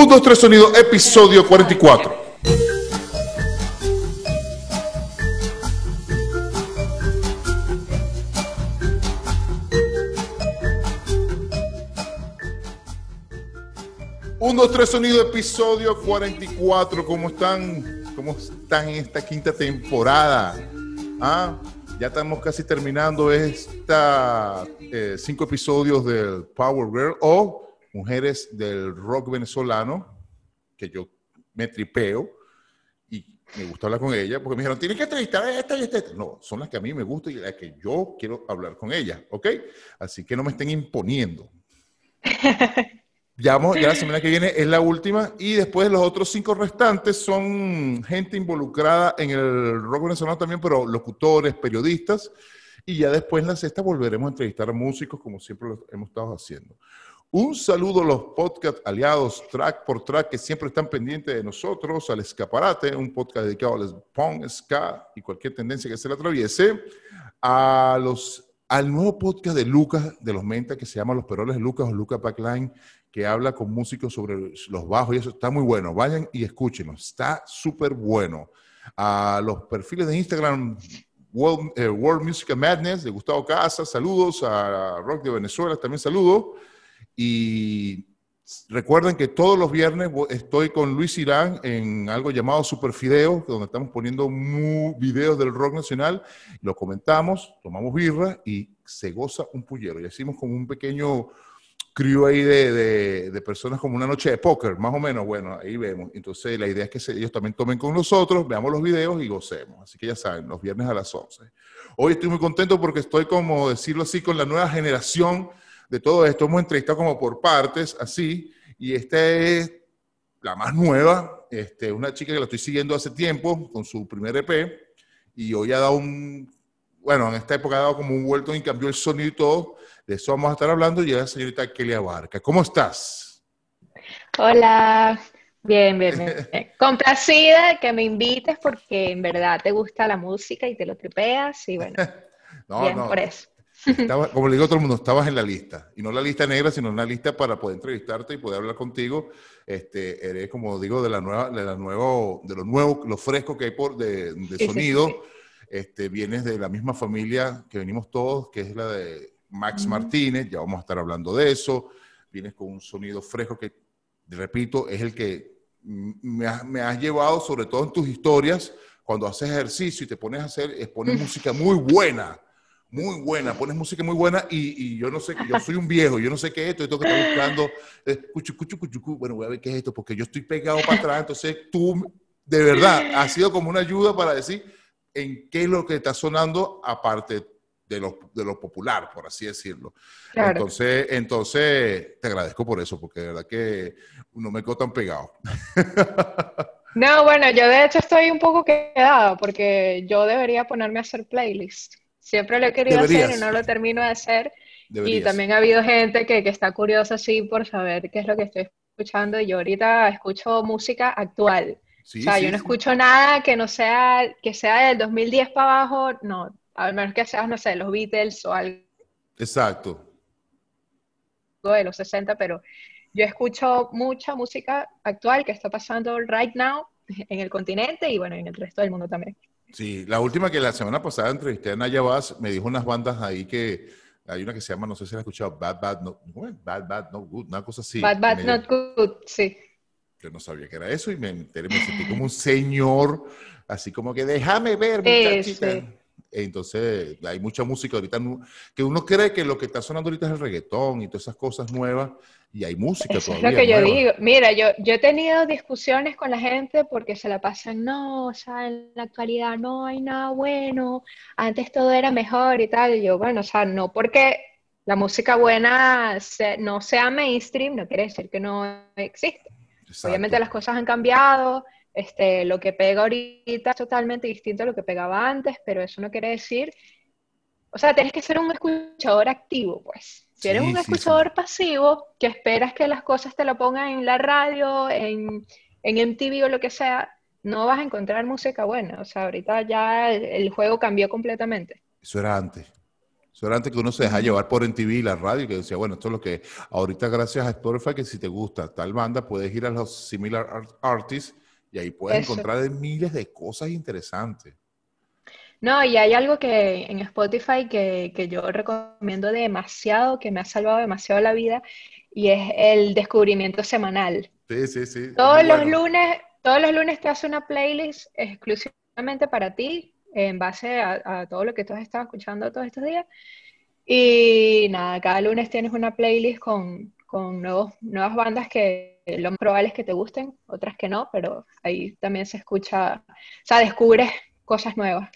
1, 2, 3 sonido, episodio 44. Un, dos, tres, sonido, episodio 44. ¿Cómo están? ¿Cómo están en esta quinta temporada? Ah, ya estamos casi terminando esta eh, cinco episodios del Power Girl o mujeres del rock venezolano, que yo me tripeo y me gusta hablar con ella, porque me dijeron, tienes que entrevistar a esta y esta. No, son las que a mí me gustan y las que yo quiero hablar con ella, ¿ok? Así que no me estén imponiendo. Ya, ya la semana que viene es la última y después los otros cinco restantes son gente involucrada en el rock venezolano también, pero locutores, periodistas. Y ya después en la sexta volveremos a entrevistar a músicos como siempre lo hemos estado haciendo. Un saludo a los podcast aliados track por track que siempre están pendientes de nosotros, al Escaparate, un podcast dedicado al punk, ska y cualquier tendencia que se le atraviese, a los, al nuevo podcast de Lucas de los Menta que se llama Los Peroles de Lucas o Lucas Backline que habla con músicos sobre los bajos y eso está muy bueno. Vayan y escúchenlo, está súper bueno. A los perfiles de Instagram, World, eh, World Music Madness de Gustavo Casas, saludos. A Rock de Venezuela también saludos. Y recuerden que todos los viernes estoy con Luis Irán en algo llamado Super Fideo, donde estamos poniendo videos del rock nacional, lo comentamos, tomamos birra y se goza un pullero. Y hacemos como un pequeño crew ahí de, de, personas como una noche de póker, más o menos, bueno, ahí vemos. Entonces la idea es que ellos también tomen con nosotros, veamos los videos y gocemos. Así que ya saben, los viernes a las 11. Hoy estoy muy contento porque estoy, como decirlo así, con la nueva generación de todo esto. Hemos entrevistado como por partes, así, y esta es la más nueva, este, una chica que la estoy siguiendo hace tiempo con su primer EP, y hoy ha dado un, bueno, en esta época ha dado como un vuelto y cambió el sonido y todo de eso vamos a estar hablando y la señorita Kelly Abarca. ¿Cómo estás? Hola, bien, bien, bien. Complacida que me invites porque en verdad te gusta la música y te lo tripeas y bueno, no, bien por eso. Como le digo a todo el mundo, estabas en la lista. Y no la lista negra, sino una lista para poder entrevistarte y poder hablar contigo. Este, eres, como digo, de la nueva, de la nuevo, de lo nuevo, lo fresco que hay por de, sonido. Este, vienes de la misma familia que venimos todos, que es la de Max Martínez, ya vamos a estar hablando de eso. Vienes con un sonido fresco que, repito, es el que me has, llevado, sobre todo en tus historias, cuando haces ejercicio y te pones a hacer, pones música muy buena, muy buena, pones música muy buena y, yo no sé, yo soy un viejo, yo no sé qué es esto, tengo que estar buscando, eh, cuchu, cuchu, cuchu, bueno, voy a ver qué es esto, porque yo estoy pegado para atrás, entonces tú, de verdad, has sido como una ayuda para decir en qué es lo que está sonando aparte de lo, de lo popular, por así decirlo. Entonces, entonces, te agradezco por eso, porque de verdad que no me quedo tan pegado. No, bueno, yo de hecho estoy un poco quedada, porque yo debería ponerme a hacer playlist. Siempre lo he querido hacer y no lo termino de hacer. Y también ha habido gente que, que está curiosa, sí, por saber qué es lo que estoy escuchando. Y yo ahorita escucho música actual. o sea, yo no escucho nada que no sea, que sea del 2010 para abajo, no, a menos que seas, no sé, los Beatles o algo. Exacto. De los 60, pero yo escucho mucha música actual que está pasando right now en el continente y bueno, en el resto del mundo también. Sí, la última que la semana pasada entrevisté a Naya Bass, me dijo unas bandas ahí que hay una que se llama, no sé si la has escuchado, Bad Bad Not, Bad Bad Not Good, una cosa así. Bad Bad Not Good, sí. Yo no sabía que era eso y me enteré, me sentí como un señor, así como que déjame ver, muchachita. Sí, sí. Entonces, hay mucha música ahorita que uno cree que lo que está sonando ahorita es el reggaetón y todas esas cosas nuevas, y hay música todavía. Es lo que yo digo. Mira, yo, yo he tenido discusiones con la gente porque se la pasan, no, o sea, en la actualidad no hay nada bueno, antes todo era mejor y tal. Y yo, bueno, o sea, no porque la música buena no sea mainstream, no quiere decir que no existe. Obviamente las cosas han cambiado este, lo que pega ahorita es totalmente distinto a lo que pegaba antes, pero eso no quiere decir, o sea, tienes que ser un escuchador activo, pues. Si eres un escuchador pasivo, que esperas que las cosas te lo pongan en la radio, en, en MTV o lo que sea, no vas a encontrar música buena. O sea, ahorita ya el, juego cambió completamente. Eso era antes. Eso era antes que uno se dejaba llevar por MTV, la radio, que decía, bueno, esto es lo que ahorita gracias a Spotify, que si te gusta tal banda, puedes ir a los similar artists y ahí puedes encontrar miles de cosas interesantes. No, y hay algo que en Spotify que, que, yo recomiendo demasiado, que me ha salvado demasiado la vida, y es el descubrimiento semanal. Sí, sí, sí. Todos los lunes, todos los lunes te hace una playlist exclusivamente para ti, en base a, todo lo que tú has estado escuchando todos estos días. Y nada, cada lunes tienes una playlist con, con nuevos, nuevas bandas que lo más probable es que te gusten, otras que no, pero ahí también se escucha, o sea, descubres cosas nuevas.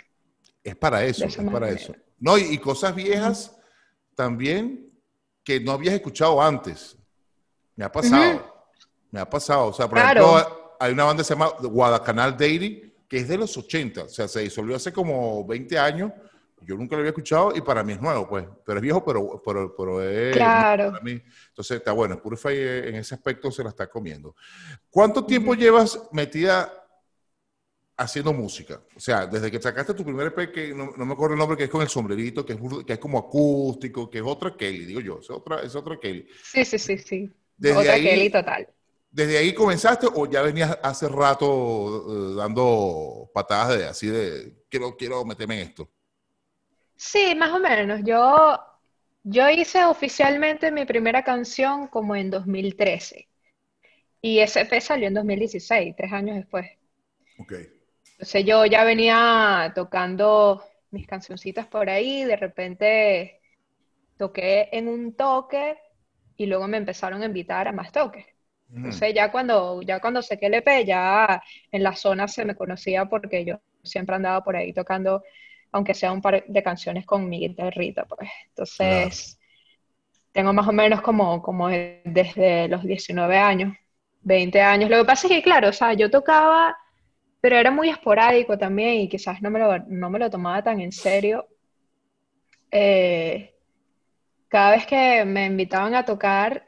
Es para eso, es para eso. No, y, cosas viejas también que no habías escuchado antes. Me ha pasado. Me ha pasado. O sea, por ejemplo, hay una banda que se llama Guadacanal Dairy, que es de los 80. O sea, se disolvió hace como 20 años. Yo nunca lo había escuchado y para mí es nuevo, pues. Pero es viejo, pero, pero, pero es. Claro. Para mí. Entonces, está bueno. Purify en ese aspecto se la está comiendo. ¿Cuánto tiempo llevas metida haciendo música. O sea, desde que sacaste tu primer EP, que no, me acuerdo el nombre, que es con el sombrerito, que es, que es como acústico, que es otra Kelly, digo yo, es otra, es otra Kelly. Sí, sí, sí, sí. otra Kelly total. ¿Desde ahí comenzaste o ya venías hace rato eh, dando patadas de así de quiero, quiero meterme en esto? Sí, más o menos. Yo, yo hice oficialmente mi primera canción como en 2013. Y ese EP salió en 2016, tres años después. Okay. Entonces yo ya venía tocando mis cancioncitas por ahí, de repente toqué en un toque y luego me empezaron a invitar a más toques. Entonces ya cuando, ya cuando saqué el EP, ya en la zona se me conocía porque yo siempre andaba por ahí tocando, aunque sea un par de canciones con mi guitarrita, pues. Entonces, tengo más o menos como, como desde los 19 años, 20 años. Lo que pasa es que, claro, o sea, yo tocaba pero era muy esporádico también y quizás no me lo, no me lo tomaba tan en serio. Eh, cada vez que me invitaban a tocar,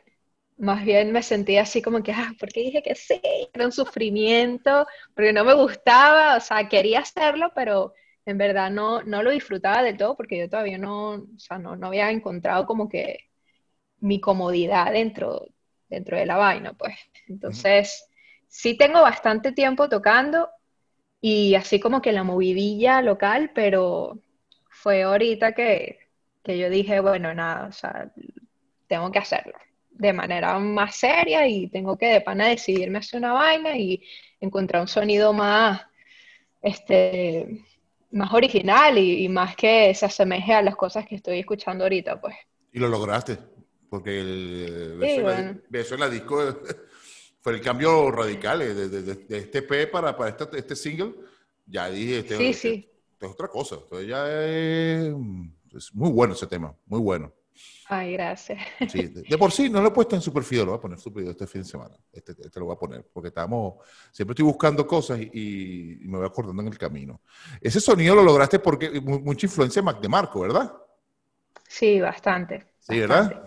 más bien me sentía así como que, ah, ¿por qué dije que sí? Era un sufrimiento, porque no me gustaba, o sea, quería hacerlo, pero en verdad no, no lo disfrutaba del todo porque yo todavía no, o sea, no, no había encontrado como que mi comodidad dentro, dentro de la vaina, pues. Entonces, sí tengo bastante tiempo tocando, y así como que la movidilla local, pero fue ahorita que, que yo dije, bueno, nada, o sea, tengo que hacerlo de manera más seria y tengo que de pana decidirme hacer una vaina y encontrar un sonido más, este, más original y, más que se asemeje a las cosas que estoy escuchando ahorita, pues. Y lo lograste, porque el beso, en la disco fue el cambio radical eh, de, este P para, para este, este, single. Ya dije, este, sí, este, sí. es otra cosa. Entonces ya es, muy bueno ese tema, muy bueno. Ay, gracias. Sí, de, por sí no lo he puesto en Superfido, lo voy a poner Superfido este fin de semana. Este, este, lo voy a poner, porque estamos, siempre estoy buscando cosas y, me voy acordando en el camino. Ese sonido lo lograste porque mucha influencia de Marco, ¿verdad? Sí, bastante. Sí, ¿verdad?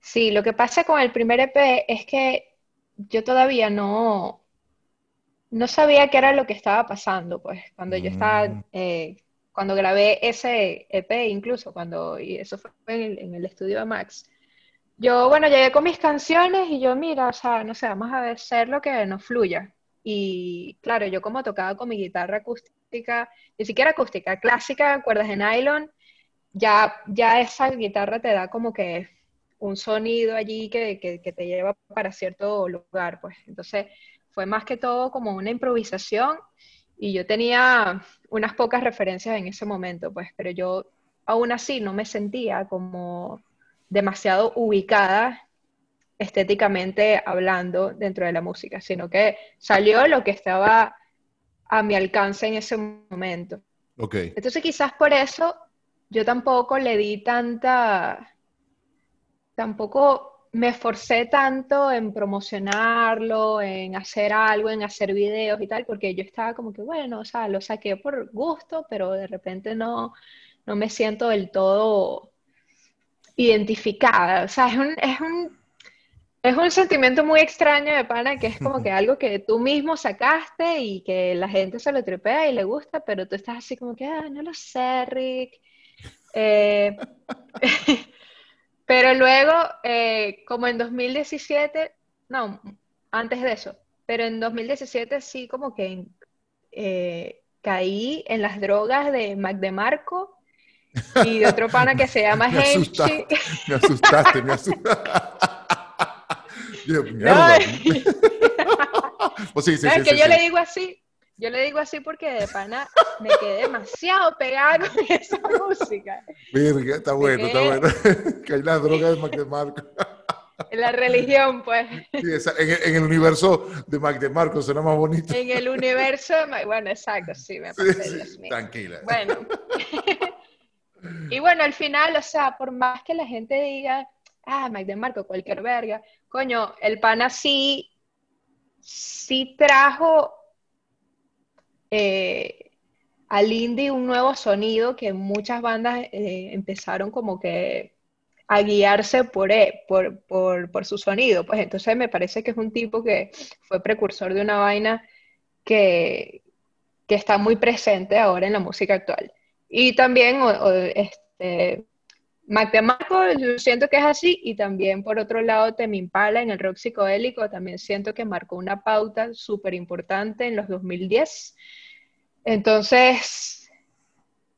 Sí, lo que pasa con el primer EP es que yo todavía no, no sabía qué era lo que estaba pasando, pues, cuando yo estaba, mm. eh, cuando grabé ese EP incluso, cuando, y eso fue en el, estudio de Max, yo, bueno, llegué con mis canciones y yo, mira, o sea, no sé, vamos a hacer lo que nos fluya. Y claro, yo como tocaba con mi guitarra acústica, ni siquiera acústica, clásica, cuerdas de nylon, ya, ya esa guitarra te da como que un sonido allí que, te lleva para cierto lugar, pues. Entonces, fue más que todo como una improvisación y yo tenía unas pocas referencias en ese momento, pues, pero yo aún así no me sentía como demasiado ubicada estéticamente hablando dentro de la música, sino que salió lo que estaba a mi alcance en ese momento. Okay. Entonces quizás por eso yo tampoco le di tanta tampoco me esforcé tanto en promocionarlo, en hacer algo, en hacer videos y tal, porque yo estaba como que, bueno, o sea, lo saqué por gusto, pero de repente no, no me siento del todo identificada. O sea, es un, es un, es un sentimiento muy extraño de pana, que es como que algo que tú mismo sacaste y que la gente se lo tripea y le gusta, pero tú estás así como que, ah, no lo sé, Rick Eh, pero luego, eh, como en 2017, no, antes de eso, pero en 2017 sí como que eh, caí en las drogas de Mac DeMarco y de otro pana que se llama Me asustaste, me asustaste, me asustaste. Yo, No, mierda. Pues sí, sí, no, sí, es que yo le digo así, yo le digo así porque de pana me quedé demasiado pegada con esa música. Verga, está bueno, está bueno. que hay la droga de Mac DeMarco. En la religión, pues, Sí, esa- en, el- en el universo de Mac DeMarco suena más bonito. en el universo, de bueno, exacto, sí, me pasé, sí, Dios mío. tranquila. Bueno. y bueno, al final, o sea, por más que la gente diga, ah, Mike DeMarco, cualquier verga, coño, el pana sí, sí trajo eh, al indie un nuevo sonido que muchas bandas eh, empezaron como que a guiarse por, e- por, por, por su sonido. Pues entonces me parece que es un tipo que fue precursor de una vaina que, que está muy presente ahora en la música actual. Y también o- o, este, Mac yo siento que es así, y también por otro lado Tame Impala en el rock psicodélico, también siento que marcó una pauta súper importante en los 2010. Entonces,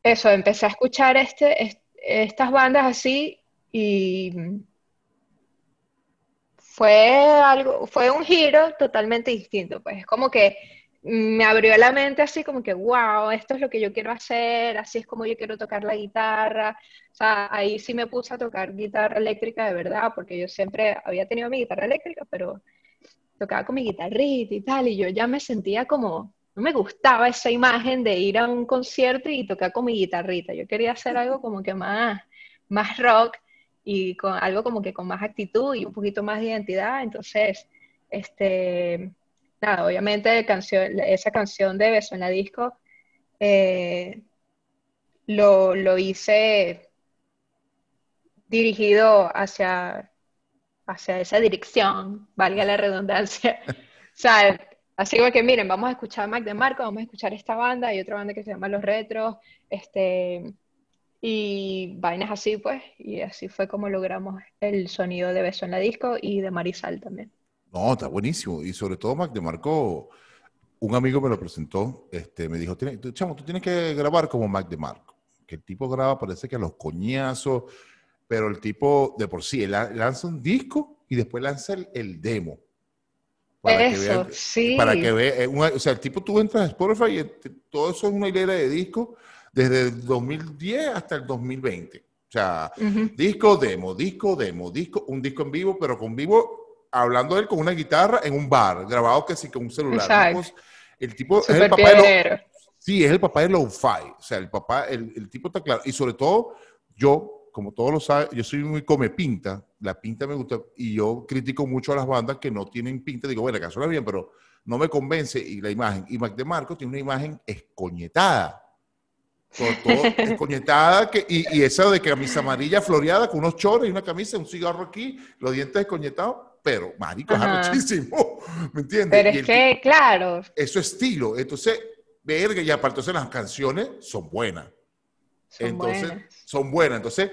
eso, empecé a escuchar este, est- estas bandas así y fue algo, fue un giro totalmente distinto, pues es como que me abrió la mente así como que, wow, esto es lo que yo quiero hacer, así es como yo quiero tocar la guitarra. O sea, ahí sí me puse a tocar guitarra eléctrica de verdad, porque yo siempre había tenido mi guitarra eléctrica, pero tocaba con mi guitarrita y tal, y yo ya me sentía como, no me gustaba esa imagen de ir a un concierto y tocar con mi guitarrita. Yo quería hacer algo como que más, más rock y con algo como que con más actitud y un poquito más de identidad. Entonces, este, nada, obviamente canción, esa canción de Beso en la disco eh, lo, lo hice dirigido hacia, hacia esa dirección, valga la redundancia. O sea, así que miren, vamos a escuchar a Mac DeMarco, vamos a escuchar esta banda, y otra banda que se llama Los Retros, este, y vainas así, pues, y así fue como logramos el sonido de Beso en la disco y de Marisal también. No, está buenísimo. Y sobre todo Mac DeMarco, un amigo me lo presentó, este, me dijo, "Tiene- tú, chamo, tú tienes que grabar como Mac DeMarco. Que el tipo graba, parece que a los coñazos, pero el tipo de por sí, lanza un disco y después lanza el demo. Para que Eso, vean- sí. Para que vea, o sea, el tipo tú entras a Spotify y este- todo eso es una hilera de discos desde el 2010 hasta el 2020. O sea, Ujú. disco demo, disco demo, disco, un disco en vivo, pero con vivo, hablando él con una guitarra en un bar, grabado que sí con un celular. Exacto. El tipo es el papá de lo, pionero. Sí, es el papá de Lo-Fi. O sea, el papá, el, el tipo está claro. Y sobre todo, yo, como todos lo saben, yo soy muy come pinta. La pinta me gusta. Y yo critico mucho a las bandas que no tienen pinta. Digo, bueno, canción es bien, pero no me convence. Y la imagen. Y Mac DeMarco tiene una imagen escoñetada. Todo, todo escoñetada. Que, y, y esa de camisa amarilla floreada con unos chores y una camisa, un cigarro aquí, los dientes escoñetados. Pero, marico, es Ajá. muchísimo. ¿Me entiendes? Pero Y es que, claro, eso es estilo. Entonces, verga, y aparte entonces las canciones son buenas. son entonces, buenas. son buenas. Entonces,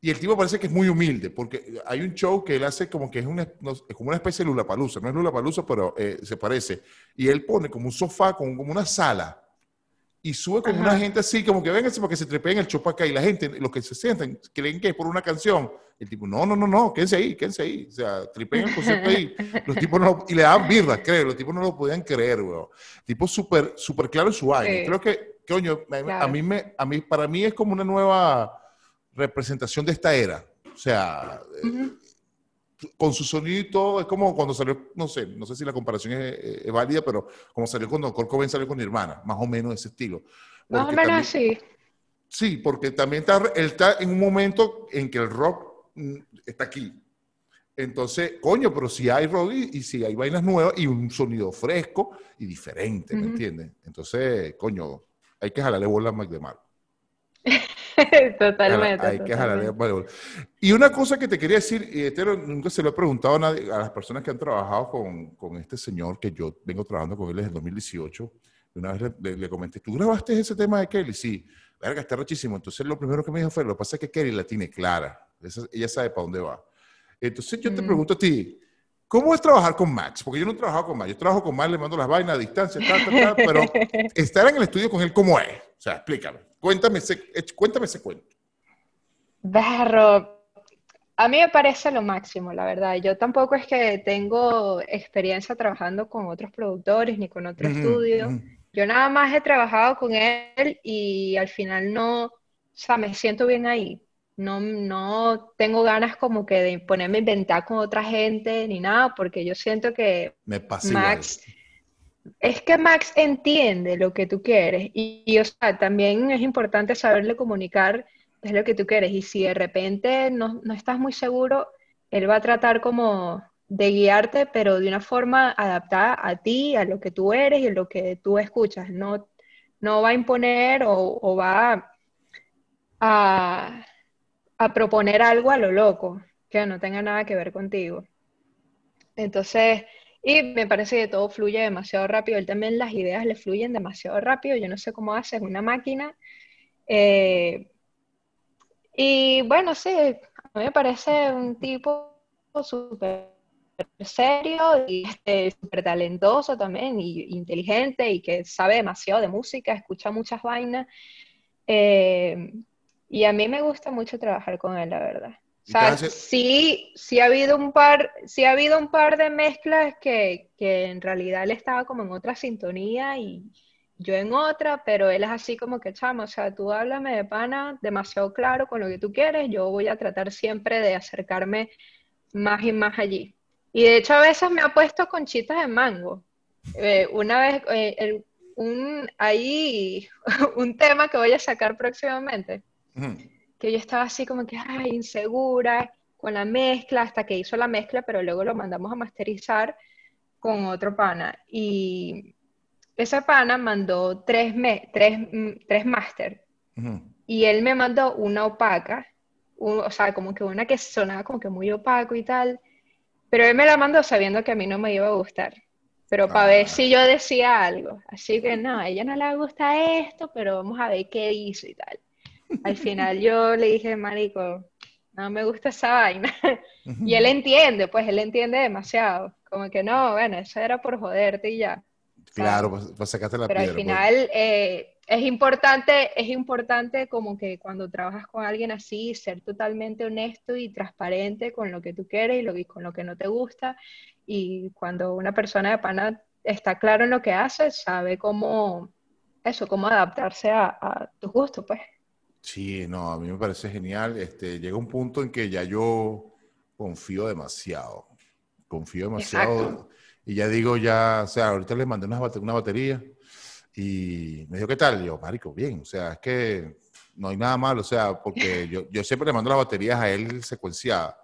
y el tipo parece que es muy humilde, porque hay un show que él hace como que es, una, es como una especie de Lula Palusa. No es Lula Palusa, pero eh, se parece. Y él pone como un sofá, como, como una sala. Y sube con Ajá. una gente así, como que vénganse para que se trepeen el chopaca. Y la gente, los que se sientan, creen que es por una canción. El tipo, no, no, no, no, quédense ahí, quédense ahí. O sea, tripeen el concierto ahí. Los tipos no, y le daban birra, creo, los tipos no lo podían creer, weón. Tipo súper, súper claro en su vaina. Sí. Creo que, coño, a, a Claro. mí me, a mí, para mí es como una nueva representación de esta era. O sea, eh, con su sonido y todo, es como cuando salió, no sé, no sé si la comparación es, es válida, pero como salió cuando Kurt Cobain salió con Nirvana, más o menos ese estilo. Más o menos así. Sí, porque también está, él está en un momento en que el rock mm, está aquí. Entonces, coño, pero si hay rock y, y si hay vainas nuevas y un sonido fresco y diferente, ¿me Ujú. entiendes? Entonces, coño, hay que jalarle bola a Mac DeMarco. Totalmente. Hay que jalarle totalmente. bola. Y una cosa que te quería decir, y esto nunca se lo he preguntado a, nadie, a las personas que han trabajado con, con este señor, que yo vengo trabajando con él desde el 2018, Una vez le, comenté, ¿tú grabaste ese tema de Kelly? Sí, verga, está rochísimo. Entonces lo primero que me dijo fue, lo que pasa es que Kelly la tiene clara, ella sabe para dónde va. Entonces yo te mm. pregunto a ti, ¿cómo es trabajar con Max? Porque yo no he trabajado con Max, yo trabajo con Max, le mando las vainas a distancia, tal, tal, tal, pero estar en el estudio con él, ¿cómo es? O sea, explícame, cuéntame ese, cuéntame ese cuento. Barro, a mí me parece lo máximo, la verdad. Yo tampoco es que tengo experiencia trabajando con otros productores ni con otro estudio. Yo nada más he trabajado con él y al final no, o sea, me siento bien ahí. No, no tengo ganas como que de ponerme a inventar con otra gente ni nada, porque yo siento que Max, es que Max entiende lo que tú quieres y, y, o sea, también es importante saberle comunicar es lo que tú quieres. Y si de repente no, no estás muy seguro, él va a tratar como de guiarte, pero de una forma adaptada a ti, a lo que tú eres y a lo que tú escuchas. No, no va a imponer o, va a, a, proponer algo a lo loco, que no tenga nada que ver contigo. Entonces, y me parece que todo fluye demasiado rápido. Él también las ideas le fluyen demasiado rápido. Yo no sé cómo hace, una máquina. Eh, y bueno, sí, a mí me parece un tipo súper serio y este, súper talentoso también, y inteligente, y que sabe demasiado de música, escucha muchas vainas. Eh, y a mí me gusta mucho trabajar con él, la verdad. O sea, sí, sí ha habido un par, sí ha habido un par de mezclas que, que en realidad él estaba como en otra sintonía y, yo en otra, pero él es así como que, chamo, o sea, tú háblame de pana demasiado claro con lo que tú quieres, yo voy a tratar siempre de acercarme más y más allí. Y de hecho a veces me ha puesto conchitas de mango. Eh, una vez, eh, un, ahí, un tema que voy a sacar próximamente, que yo estaba así como que, ay, insegura con la mezcla, hasta que hizo la mezcla, pero luego lo mandamos a masterizar con otro pana. Y esa pana mandó tres, me, tres, mm, tres máster y él me mandó una opaca, o sea, como que una que sonaba como que muy opaco y tal, pero él me la mandó sabiendo que a mí no me iba a gustar, pero para ver ah. si yo decía algo, así que no, a ella no le gusta esto, pero vamos a ver qué hizo y tal. Al final yo le dije, marico, no me gusta esa vaina. y él entiende, pues él entiende demasiado. Como que no, bueno, eso era por joderte y ya. Claro, pues, pues sacaste la Pero al pues. final eh, es importante, es importante como que cuando trabajas con alguien así, ser totalmente honesto y transparente con lo que tú quieres y lo, con lo que no te gusta. Y cuando una persona de pana está claro en lo que hace, sabe cómo, eso, cómo adaptarse a, tus gustos, pues. Sí, no, a mí me parece genial. Este, llega un punto en que ya yo confío demasiado. Confío demasiado. Y ya digo, ya, o sea, ahorita le mandé una, una batería y me dijo, ¿qué tal? Y yo, marico, bien, o sea, es que no hay nada malo, o sea, porque yo, yo siempre le mando las baterías a él secuenciadas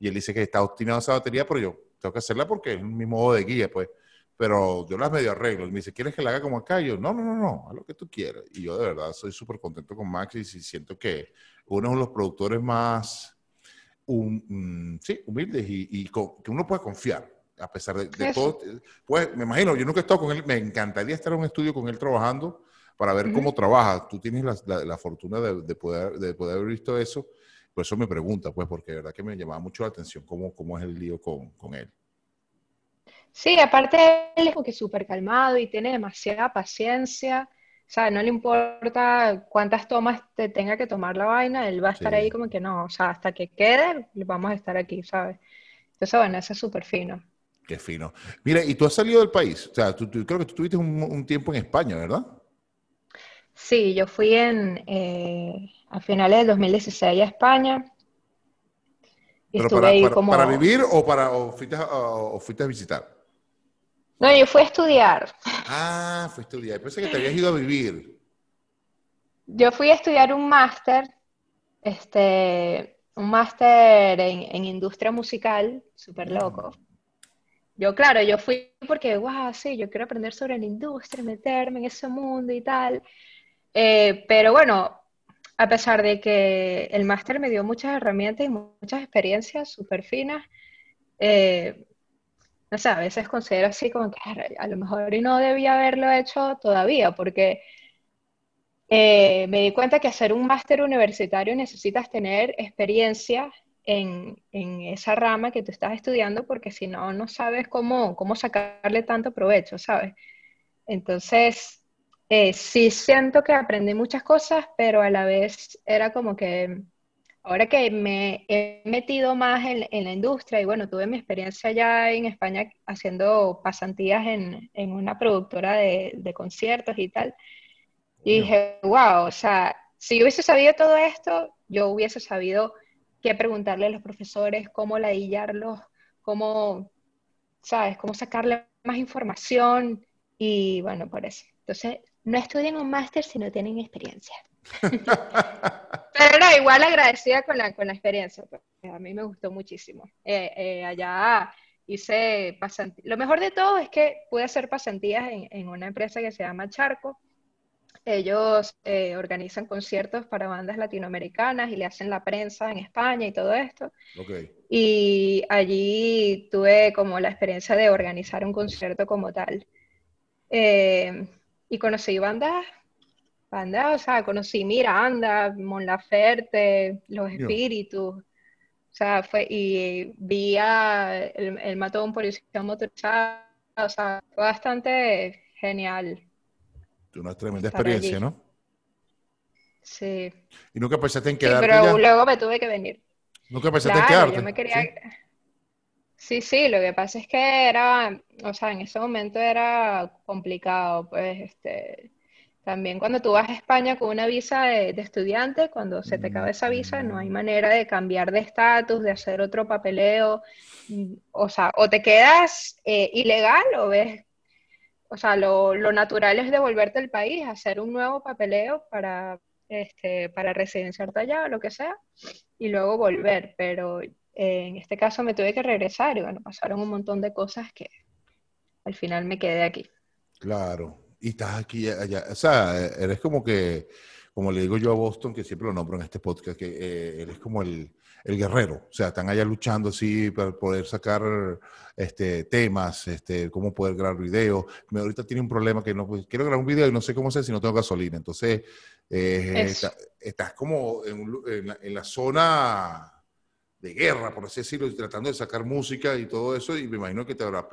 y él dice que está obstinado esa batería, pero yo tengo que hacerla porque es mi modo de guía, pues. Pero yo las medio arreglo. Me dice, ¿quieres que la haga como acá? Y yo, no, no, no, no, haz lo que tú quieras. Y yo de verdad soy súper contento con Max y siento que uno de los productores más, mm, sí, humildes y, y que uno puede confiar a pesar de, todo. Pues me imagino, yo nunca he estado con él, me encantaría estar en un estudio con él trabajando para ver cómo trabaja. Tú tienes la, fortuna de, poder, de poder haber visto eso. Por eso me pregunta, pues, porque de verdad que me llamaba mucho la atención cómo, cómo es el lío con, con él. Sí, aparte él es como que súper calmado y tiene demasiada paciencia. O sea, no le importa cuántas tomas te tenga que tomar la vaina, él va a estar ahí como que no, o sea, hasta que quede, vamos a estar aquí, ¿sabes? Entonces, bueno, eso es súper fino. Qué fino. Mira, y tú has salido del país. O sea, tú, creo que tú tuviste un, tiempo en España, ¿verdad? Sí, yo fui en, eh, a finales del 2016 a España. ¿Pero para, ahí como... para, vivir o, para, o fuiste, a, visitar? No, yo fui a estudiar. Ah, fui a estudiar. Pensé que te habías ido a vivir. Yo fui a estudiar un máster, este, un máster en, en industria musical, súper loco. Yo, claro, yo fui porque, wow, sí, yo quiero aprender sobre la industria, meterme en ese mundo y tal. Eh, pero bueno, a pesar de que el máster me dio muchas herramientas y muchas experiencias súper finas, eh, no sé, a veces considero así como que a lo mejor y no debía haberlo hecho todavía, porque eh, me di cuenta que hacer un máster universitario necesitas tener experiencia en, esa rama que tú estás estudiando, porque si no, no sabes cómo, cómo sacarle tanto provecho, ¿sabes? Entonces, eh, sí siento que aprendí muchas cosas, pero a la vez era como que ahora que me he metido más en, la industria y bueno, tuve mi experiencia ya en España haciendo pasantías en, una productora de, de, conciertos y tal, y dije, wow, o sea, si yo hubiese sabido todo esto, yo hubiese sabido qué preguntarle a los profesores, cómo ladillarlos, cómo, ¿sabes? Cómo sacarle más información y bueno, por eso. Entonces, no estudien un máster si no tienen experiencia. Pero no, igual agradecida con la, con la experiencia, pues, a mí me gustó muchísimo. Eh, eh, allá hice pasantías. Lo mejor de todo es que pude hacer pasantías en, en una empresa que se llama Charco, ellos eh, organizan conciertos para bandas latinoamericanas y le hacen la prensa en España y todo esto. Y allí tuve como la experiencia de organizar un concierto como tal. Eh, y conocí bandas, bandas, o sea, conocí Miranda, Mon Laferte, Los Espíritus. O sea, fue, y vi el, el matón policía motorizada, o sea, fue bastante genial una tremenda experiencia, ¿no? Sí. ¿Y nunca pensaste en quedarte? Sí, pero luego me tuve que venir. ¿Nunca pensaste en quedarte? Yo me quería... ¿Sí? sí, lo que pasa es que era, o sea, en ese momento era complicado, pues, este, también cuando tú vas a España con una visa de, estudiante, cuando se te acaba esa visa, no hay manera de cambiar de estatus, de hacer otro papeleo, o sea, o te quedas eh, ilegal o ves o sea, lo, natural es devolverte al país, hacer un nuevo papeleo para, este, para residenciarte allá, o lo que sea, y luego volver. Pero eh, en este caso me tuve que regresar y bueno, pasaron un montón de cosas que al final me quedé aquí. Claro, y estás aquí allá, o sea, eres como que, como le digo yo a Boston, que siempre lo nombro en este podcast, que eh, eres como el, el guerrero. O sea, están allá luchando así para poder sacar este, temas, este, cómo poder grabar videos. Me, ahorita tiene un problema que no pues, quiero grabar un video y no sé cómo hacer si no tengo gasolina. Entonces, eh, estás como en, la, zona de guerra, por así decirlo, y tratando de sacar música y todo eso. Y me imagino que te habrá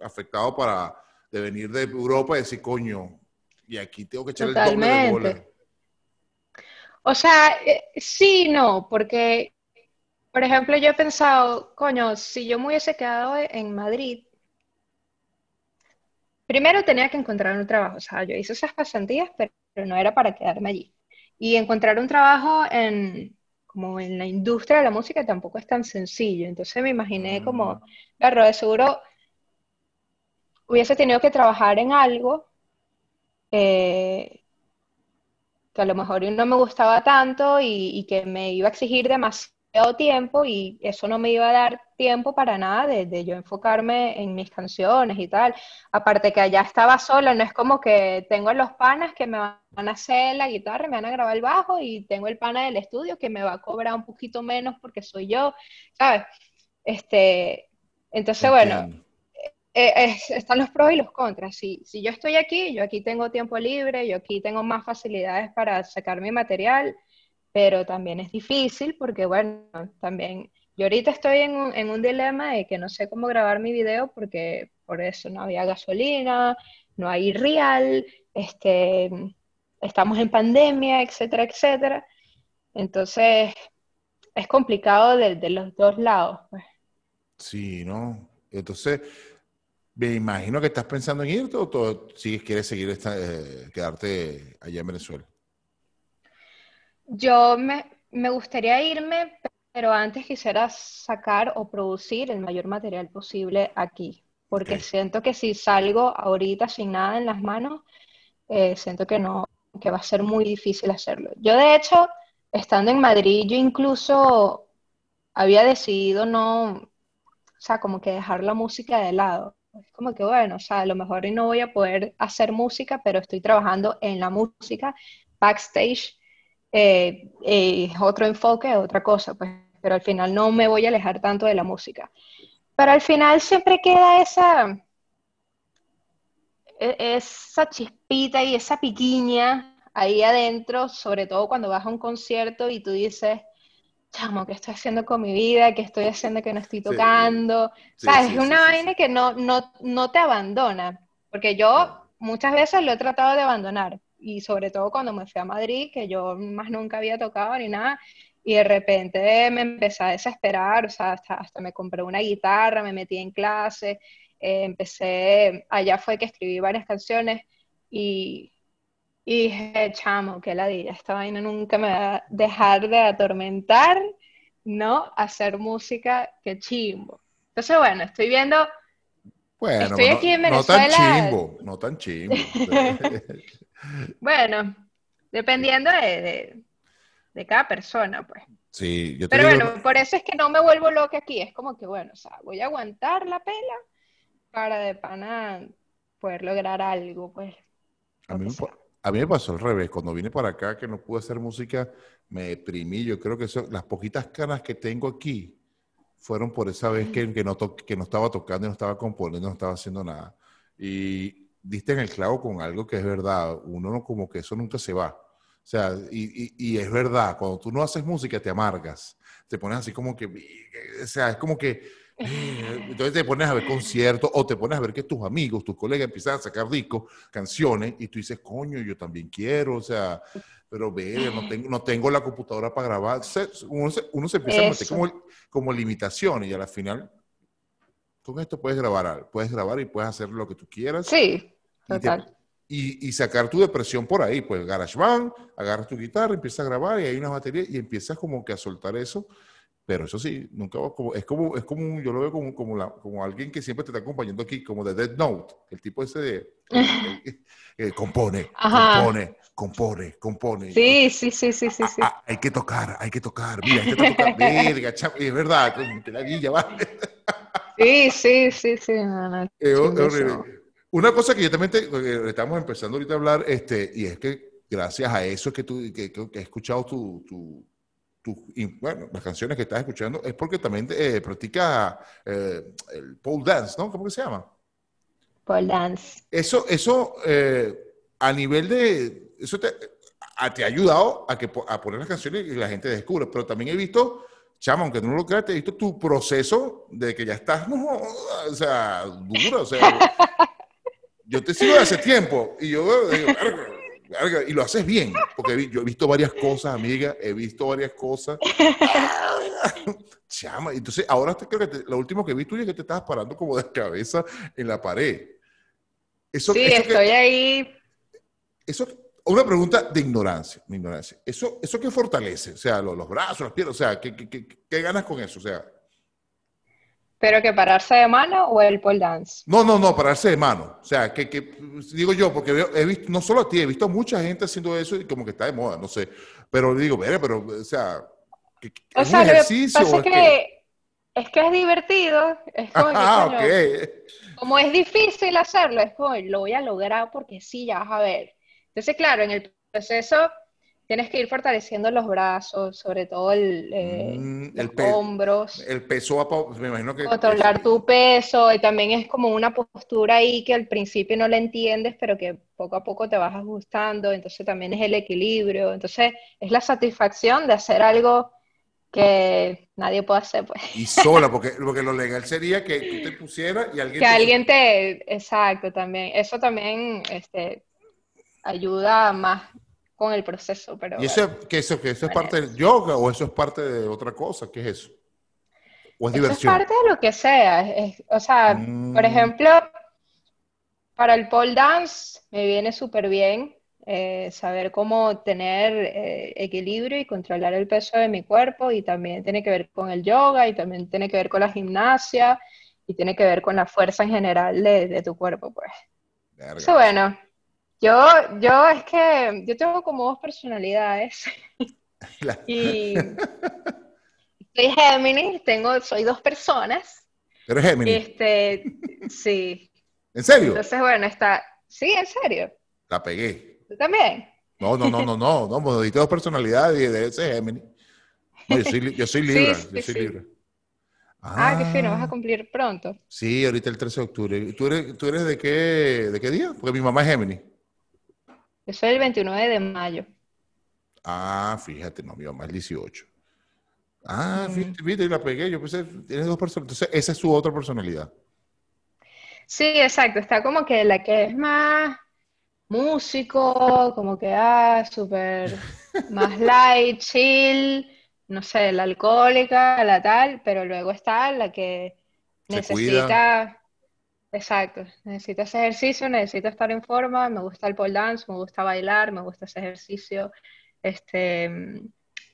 afectado para de venir de Europa y decir, coño, y aquí tengo que echar el doble de bola. O sea, eh, sí, no, porque, por ejemplo, yo he pensado, coño, si yo me hubiese quedado en Madrid, primero tenía que encontrar un trabajo. O sea, yo hice esas pasantías, pero no era para quedarme allí. Y encontrar un trabajo en, como en la industria de la música tampoco es tan sencillo. Entonces me imaginé como, claro, de seguro hubiese tenido que trabajar en algo eh, que a lo mejor no me gustaba tanto y, que me iba a exigir demasiado tiempo y eso no me iba a dar tiempo para nada de, yo enfocarme en mis canciones y tal. Aparte que allá estaba sola, no es como que tengo los panas que me van a hacer la guitarra, me van a grabar el bajo y tengo el pana del estudio que me va a cobrar un poquito menos porque soy yo, ¿sabes? Este, entonces, bueno, eh, están los pros y los contras. Si, si yo estoy aquí, yo aquí tengo tiempo libre, yo aquí tengo más facilidades para sacar mi material, pero también es difícil porque, bueno, también yo ahorita estoy en un, en un dilema de que no sé cómo grabar mi video porque por eso no había gasolina, no hay real, este, estamos en pandemia, etcétera, etcétera. Entonces, es complicado de, los dos lados. Pues. Sí, ¿no? Entonces, me imagino que estás pensando en irte o todo, sigues, quieres seguir esta, eh, quedarte allá en Venezuela. Yo me, me, gustaría irme, pero antes quisiera sacar o producir el mayor material posible aquí, porque siento que si salgo ahorita sin nada en las manos, eh, siento que no, que va a ser muy difícil hacerlo. Yo de hecho, estando en Madrid, yo incluso había decidido no, o sea, como que dejar la música de lado es como que, bueno, o sea, a lo mejor no voy a poder hacer música, pero estoy trabajando en la música, backstage, eh, eh, otro enfoque, otra cosa, pues, pero al final no me voy a alejar tanto de la música. Pero al final siempre queda esa, e, esa chispita y esa piquiña ahí adentro, sobre todo cuando vas a un concierto y tú dices, chamo, ¿qué estoy haciendo con mi vida? ¿Qué estoy haciendo que no estoy tocando? ¿Sabes? es una vaina que no, no, no te abandona, porque yo muchas veces lo he tratado de abandonar, y sobre todo cuando me fui a Madrid, que yo más nunca había tocado ni nada, y de repente me empecé a desesperar, o sea, hasta, hasta me compré una guitarra, me metí en clase, eh, empecé, allá fue que escribí varias canciones y, y dije, chamo, que la diga, esta vaina nunca me va a dejar de atormentar, ¿no? Hacer música, que chimbo. Entonces, bueno, estoy viendo bueno, estoy aquí en Venezuela. No tan chimbo, no tan chimbo. bueno, dependiendo de, de, cada persona, pues. Sí, yo te Pero bueno, por eso es que no me vuelvo loca aquí. Es como que, bueno, o sea, voy a aguantar la pela para de pana poder lograr algo, pues. A mí, a mí me pasó al revés. Cuando vine para acá, que no pude hacer música, me deprimí. Yo creo que las poquitas canas que tengo aquí fueron por esa vez que, que, no, que no estaba tocando, no estaba componiendo, no estaba haciendo nada. Y diste en el clavo con algo que es verdad. Uno no, como que eso nunca se va. O sea, y, y, y, es verdad, cuando tú no haces música te amargas. Te pones así como que, o sea, es como que entonces te pones a ver conciertos o te pones a ver que tus amigos, tus colegas empiezan a sacar discos, canciones, y tú dices, coño, yo también quiero, o sea, pero ve, no tengo, no tengo la computadora para grabar. Uno se, uno se empieza a meter como, como limitaciones y a la final, con esto puedes grabar, puedes grabar y puedes hacer lo que tú quieras. Sí, total. Y, y, sacar tu depresión por ahí, pues GarageBand, agarras tu guitarra, empiezas a grabar y hay una batería y empiezas como que a soltar eso pero eso sí, nunca como, es como, es como yo lo veo como, como, la, como alguien que siempre te está acompañando aquí, como de Dead Note, el tipo ese de eh, compone, compone, compone, compone. Sí, sí, sí, sí, sí. sí. Ah, hay que tocar, hay que tocar, mira, hay que tocar, verga, es verdad, te la villa, ¿vale? sí, sí, sí, sí. Una cosa que yo también te, estamos empezando ahorita a hablar, este, y es que gracias a eso es que tú, que, que, he escuchado tu, tu bueno, las canciones que estás escuchando es porque también eh, practica eh, el pole dance, ¿no? ¿Cómo que se llama? Pole dance. Eso, eso eh, a nivel de, eso te, ha ayudado a, que, a poner las canciones y la gente descubra, pero también he visto, chama, aunque no lo creas, te he visto tu proceso de que ya estás, no, o sea, duro, o sea, yo te sigo de hace tiempo y yo digo, y lo haces bien, porque yo he visto varias cosas, amiga, he visto varias cosas. Chama, entonces ahora creo que lo último que vi tuyo es que te estabas parando como de cabeza en la pared. Eso, sí, estoy ahí. Eso, una pregunta de ignorancia, de ignorancia. ¿Eso, ¿Eso qué fortalece? O sea, los, los brazos, las piernas, o sea, ¿qué, qué, qué, qué ganas con eso? O sea, ¿Pero que pararse de mano o el pole dance? No, no, no, pararse de mano. O sea, que, que digo yo, porque he visto, no solo a ti, he visto a mucha gente haciendo eso y como que está de moda, no sé. Pero digo, pero, o sea, ¿es o sea, un ejercicio? Lo que pasa es, que, es que es divertido. Es como, ah, como es difícil hacerlo, es como, lo voy a lograr porque sí, ya vas a ver. Entonces, claro, en el proceso tienes que ir fortaleciendo los brazos, sobre todo el, eh, mm, los hombros. El peso, me imagino que... Controlar tu peso, y también es como una postura ahí que al principio no la entiendes, pero que poco a poco te vas ajustando, entonces también es el equilibrio, entonces es la satisfacción de hacer algo que nadie puede hacer, pues. Y sola, porque, porque lo legal sería que tú te pusieras y alguien... Que alguien te... Exacto, también. Eso también este, ayuda más con el proceso. Pero, ¿Y eso, que eso, que eso es parte del yoga o eso es parte de otra cosa? ¿Qué es eso? ¿O es diversión? es parte de lo que sea. o sea, por mm. ejemplo, para el pole dance me viene súper bien eh, saber cómo tener eh, equilibrio y controlar el peso de mi cuerpo y también tiene que ver con el yoga y también tiene que ver con la gimnasia y tiene que ver con la fuerza en general de, tu cuerpo, pues. Eso bueno, yo, yo es que yo tengo como dos personalidades. y soy Géminis, tengo, soy dos personas. ¿Eres Géminis? Este, sí. ¿En serio? Entonces, bueno, está. Sí, en serio. La pegué. ¿Tú también? No, no, no, no, no, no, no, dos personalidades y de ese Géminis. No, yo soy, yo soy Libra, yo soy Libra. Ah, qué fino, vas a cumplir pronto. Sí, ahorita el 13 de octubre. ¿Tú eres, tú eres de, qué, de qué día? Porque mi mamá es Gemini. Yo soy el 29 de mayo. Ah, fíjate, no, mi mamá es el 18. Ah, fíjate, fíjate, la pegué. Yo pensé, tienes dos personas. Entonces, esa es su otra personalidad. Sí, exacto. Está como que la que es más músico, como que, ah, súper más light, chill no sé, la alcohólica, la tal, pero luego está la que necesita, exacto, necesita ese ejercicio, necesita estar en forma, me gusta el pole dance, me gusta bailar, me gusta ese ejercicio, este,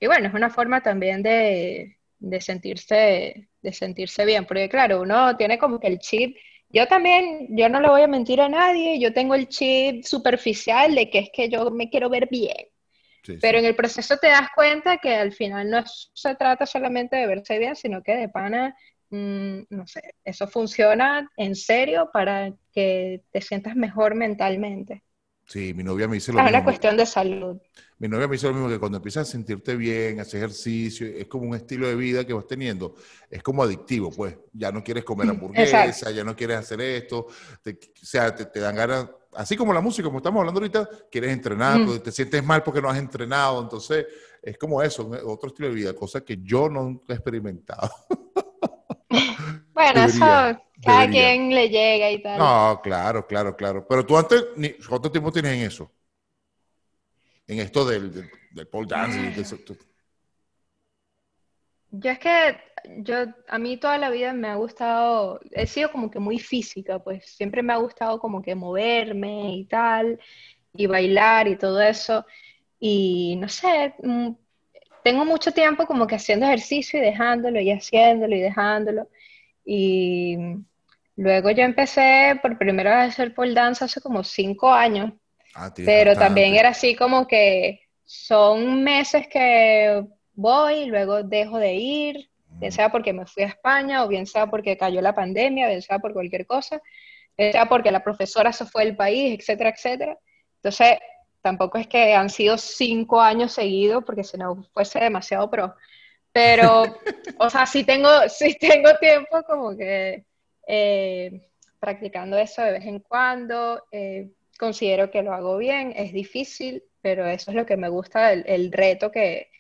y bueno, es una forma también de, de sentirse, de sentirse bien, porque claro, uno tiene como que el chip, yo también, yo no le voy a mentir a nadie, yo tengo el chip superficial de que es que yo me quiero ver bien, pero en el proceso te das cuenta que al final no se trata solamente de verse bien, sino que de pana, mm, no sé, eso funciona en serio para que te sientas mejor mentalmente. Sí, mi novia me dice lo mismo. Es una cuestión de salud. Mi novia me dice lo mismo que cuando empiezas a sentirte bien, hacer ejercicio, es como un estilo de vida que vas teniendo, es como adictivo, pues. Ya no quieres comer hamburguesa, ya no quieres hacer esto, o sea, te, te dan ganas así como la música, como estamos hablando ahorita, quieres entrenar, mm. te sientes mal porque no has entrenado, entonces es como eso, otro estilo de vida, cosa que yo nunca he experimentado. bueno, eso cada quien le llega y tal. No, claro, claro, claro. Pero tú antes, ¿cuánto tiempo tienes en eso? En esto del, del, pole dance. Y yo es que yo, a mí toda la vida me ha gustado, he sido como que muy física, pues siempre me ha gustado como que moverme y tal, y bailar y todo eso. Y no sé, mm, tengo mucho tiempo como que haciendo ejercicio y dejándolo y haciéndolo y dejándolo. Y luego yo empecé por primera vez a hacer pole dance hace como cinco años. Ah, pero también era así como que son meses que voy, luego dejo de ir, bien sea porque me fui a España, o bien sea porque cayó la pandemia, bien sea por cualquier cosa, bien sea porque la profesora se fue del país, etcétera, etcétera. Entonces, tampoco es que han sido cinco años seguidos, porque si no fuese demasiado pro. Pero, o sea, sí tengo, sí tengo tiempo como que eh, practicando eso de vez en cuando. Eh, considero que lo hago bien, es difícil, pero eso es lo que me gusta, el reto que,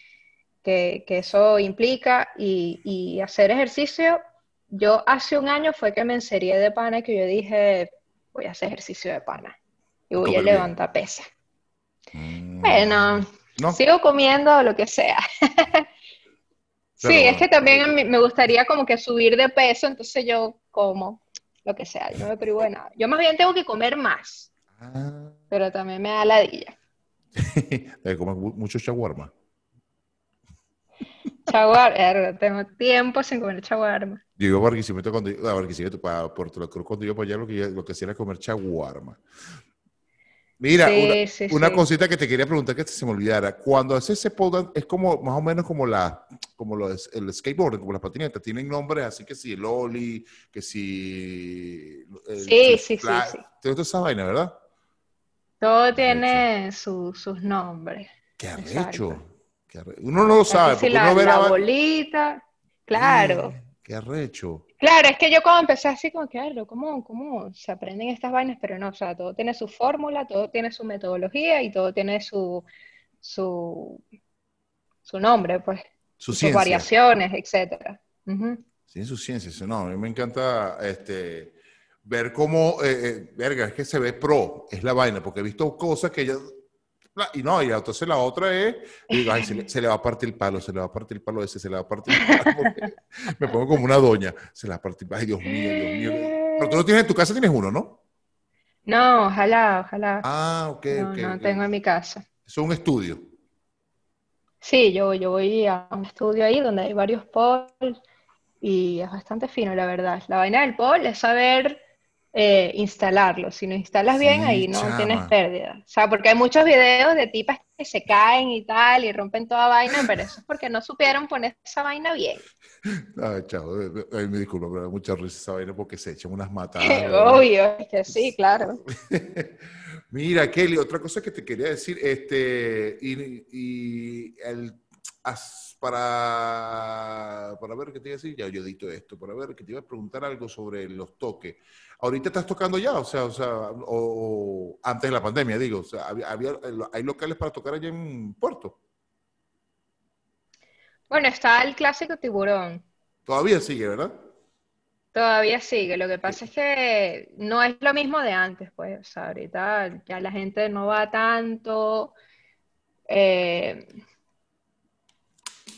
que, eso implica y, hacer ejercicio. Yo hace un año fue que me enserié de pana que yo dije, voy a hacer ejercicio de pana y voy a levantar pesa. Mm. Bueno, sigo comiendo lo que sea. sí, es que también me gustaría como que subir de peso, entonces yo como lo que sea, yo no me privo de nada. Yo más bien tengo que comer más, ah. pero también me da ladilla. comer mucho shawarma. Chaguarma, tengo tiempo sin comer chaguarma. Yo iba a Barquisimeto cuando, a Barquisimeto, para Puerto La Cruz, cuando iba para allá, lo que, lo que hacía era comer chaguarma. Mira, una, cosita que te quería preguntar que se me olvidara. Cuando haces ese pole es como más o menos como la, como lo es, el skateboard, como las patinetas. Tienen nombres así que si el Oli, que si. sí, sí, sí, sí. Tiene esa vaina, ¿verdad? Todo tiene sus nombres. Qué arrecho. Uno no lo sabe. Porque la, uno ve la, bolita, claro. qué arrecho. Claro, es que yo cuando empecé así como, claro, ¿cómo, ¿cómo se aprenden estas vainas? Pero no, o sea, todo tiene su fórmula, todo tiene su metodología y todo tiene su, su, su nombre, pues. Su sus variaciones, etcétera. Sí, su ciencia. No, a mí me encanta este, ver cómo, eh, eh, verga, es que se ve pro, es la vaina, porque he visto cosas que ya y no, y entonces la otra es, digo, ay, se, le, va a partir el palo, se le va a partir el palo ese, se le va a partir el palo. me pongo como una doña, se le va a partir, ay, Dios mío, Dios mío. Pero tú no tienes en tu casa, tienes uno, ¿no? No, ojalá, ojalá. Ah, ok, no, ok. No tengo en mi casa. Eso es un estudio. Sí, yo, yo voy a un estudio ahí donde hay varios poles y es bastante fino, la verdad. La vaina del pole es saber eh, instalarlo. Si no instalas bien, ahí no tienes pérdida. O sea, porque hay muchos videos de tipas que se caen y tal y rompen toda vaina, pero eso es porque no supieron poner esa vaina bien. Ay, chao, ay, me disculpo, pero mucha risa esa vaina porque se echan unas matadas. Obvio, es que sí, claro. Mira, Kelly, otra cosa que te quería decir, este, y, y el para, para ver qué te iba a decir, ya yo edito esto, para ver que te iba a preguntar algo sobre los toques. Ahorita estás tocando ya, o sea, o sea, o, antes de la pandemia, digo, o sea, había, hay locales para tocar allá en Puerto. Bueno, está el clásico tiburón. Todavía sigue, ¿verdad? Todavía sigue, lo que pasa es que no es lo mismo de antes, pues, o sea, ahorita ya la gente no va tanto, eh,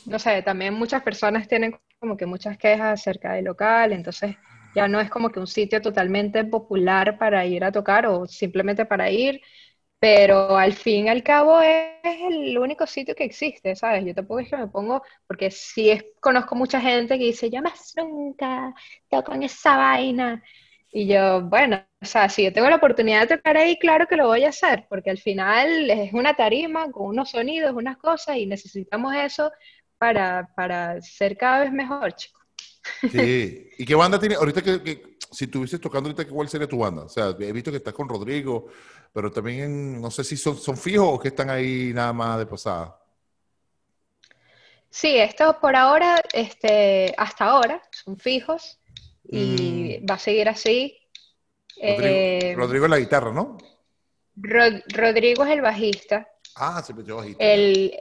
no sé, también muchas personas tienen como que muchas quejas acerca del local, entonces ya no es como que un sitio totalmente popular para ir a tocar o simplemente para ir, pero al fin y al cabo es, el único sitio que existe, ¿sabes? Yo tampoco es que me pongo, porque sí conozco mucha gente que dice, yo más nunca toco en esa vaina. Y yo, bueno, o sea, si yo tengo la oportunidad de tocar ahí, claro que lo voy a hacer, porque al final es una tarima con unos sonidos, unas cosas, y necesitamos eso para, para ser cada vez mejor, chicos. Sí. ¿Y qué banda tiene? Ahorita que, si estuvieses tocando ahorita, ¿cuál sería tu banda? O sea, he visto que estás con Rodrigo, pero también no sé si son, son fijos o que están ahí nada más de pasada. Sí, esto por ahora, este, hasta ahora, son fijos y mm. va a seguir así. Rodrigo, es la guitarra, ¿no? Rodrigo es el bajista. Ah, se metió bajista. El,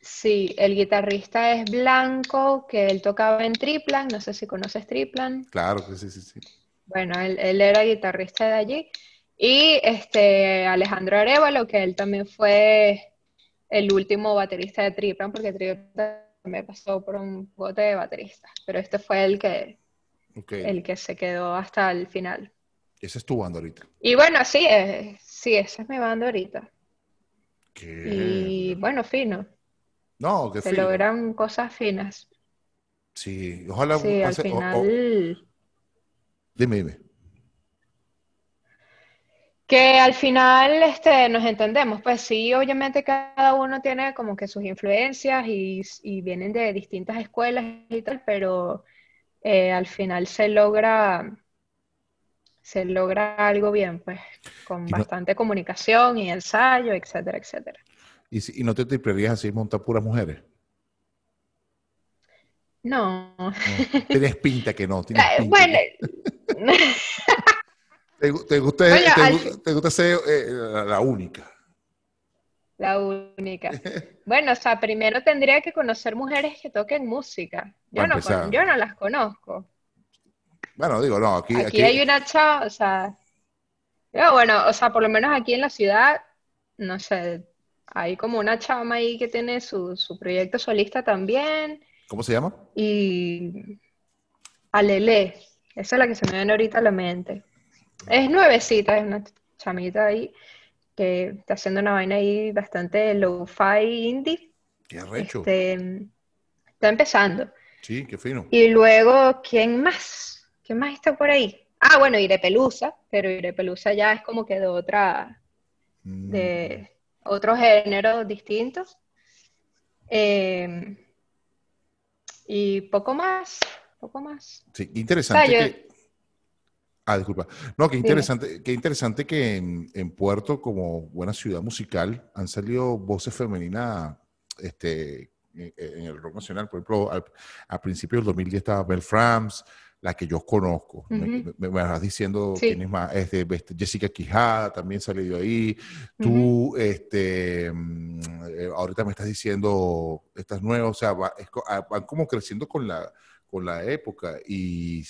Sí, el guitarrista es Blanco, que él tocaba en Triplan, no sé si conoces Triplan. Claro que sí, sí, sí. Bueno, él, era guitarrista de allí. Y este Alejandro Arevalo, que él también fue el último baterista de Triplan, porque Triplan me pasó por un bote de baterista, pero este fue el que, el que se quedó hasta el final. Esa es tu banda ahorita. Y bueno, sí, sí, esa es mi banda ahorita. Y bueno, fino. No, que Se logran cosas finas. Sí, ojalá. Sí, al final. Dime, dime. Que al final este, nos entendemos, pues sí, obviamente cada uno tiene como que sus influencias y, vienen de distintas escuelas y tal, pero eh, al final se logra, se logra algo bien, pues, con bastante comunicación y ensayo, etcétera, etcétera. ¿Y, no te tripearías así montar puras mujeres? No. Tienes pinta que no. Tienes pinta bueno. ¿Te, gusta, te, gusta, ser eh, la única? La única. Bueno, o sea, primero tendría que conocer mujeres que toquen música. Yo, no, yo no las conozco. Bueno, digo, no, aquí... Aquí, hay una chava, o sea... bueno, o sea, por lo menos aquí en la ciudad, no sé, hay como una chama ahí que tiene su, proyecto solista también. ¿Cómo se llama? Y Alele, esa es la que se me viene ahorita a la mente. Es nuevecita, es una chamita ahí que está haciendo una vaina ahí bastante low-fi indie. Qué arrecho. Este, está empezando. Sí, qué fino. Y luego, ¿quién más? ¿Quién más está por ahí? Ah, bueno, Irepelusa, pero Irepelusa ya es como que de otra, de, mm otros géneros distintos. Eh, y poco más, poco más. Sí, interesante. que... Ah, disculpa. No, qué interesante, qué interesante que en, Puerto, como buena ciudad musical, han salido voces femeninas este, en, el rock nacional. Por ejemplo, al, a principios del 2010 estaba Belle France, la que yo conozco. me, vas diciendo quién es más. Este, este, Jessica Quijada también salió ahí. Tú, este, mm, eh, ahorita me estás diciendo estas nuevas, o sea, ah, van como creciendo con la, con la época. Y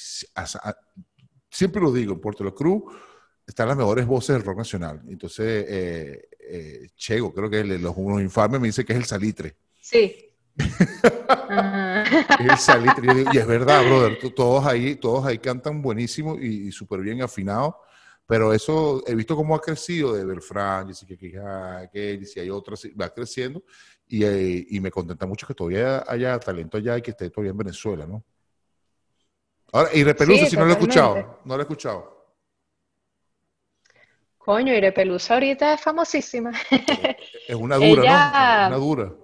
siempre lo digo, en Puerto La Cruz están las mejores voces del rock nacional. Entonces, eh, eh, Chego, creo que los unos infames me dice que es el salitre. Sí y es verdad, brother, todos ahí, todos ahí cantan buenísimo y, súper bien afinados, pero eso he visto cómo ha crecido de Belfran, Jessica que si hay otras, va creciendo y, eh, y, me contenta mucho que todavía haya talento allá y que esté todavía en Venezuela, ¿no? Ahora, y Repelusa, si no lo he escuchado, no lo he escuchado. Coño, y Repelusa ahorita es famosísima. Es una dura, ¿no? una dura.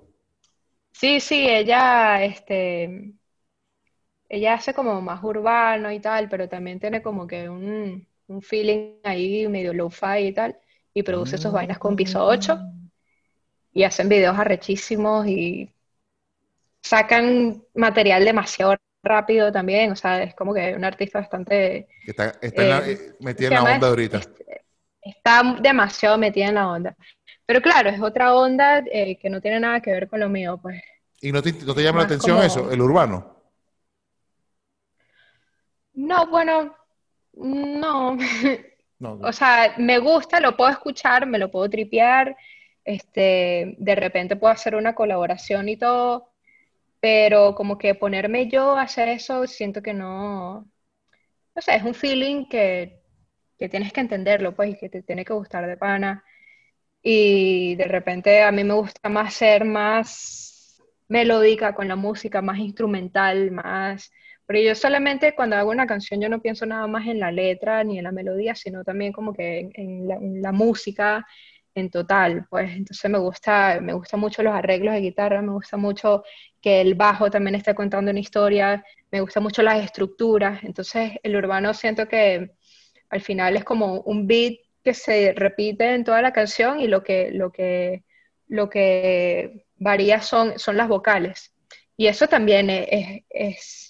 Sí, sí, ella, este, ella hace como más urbano y tal, pero también tiene como que un, feeling ahí medio low-fi y tal, y produce sus vainas con piso 8, y hacen videos arrechísimos y sacan material demasiado rápido también, o sea, es como que un artista bastante... Está, está eh, metida en la onda ahorita. Está demasiado metida en la onda. Pero claro, es otra onda eh, que no tiene nada que ver con lo mío, pues. ¿Y no te, llama la atención eso, el urbano? No, bueno, no. O sea, me gusta, lo puedo escuchar, me lo puedo tripear, este, de repente puedo hacer una colaboración y todo, pero como que ponerme yo a hacer eso, siento que no, no sé, es un feeling que, que tienes que entenderlo, pues, y que te tiene que gustar de pana. Y de repente a mí me gusta más ser más melódica con la música, más instrumental, más pero yo solamente cuando hago una canción yo no pienso nada más en la letra ni en la melodía, sino también como que en, la, música en total, pues. Entonces me gusta, me gusta mucho los arreglos de guitarra, me gusta mucho que el bajo también esté contando una historia, me gusta mucho las estructuras, entonces el urbano siento que al final es como un beat que se repite en toda la canción y lo que, lo que, lo que varía son, son las vocales. Y eso también es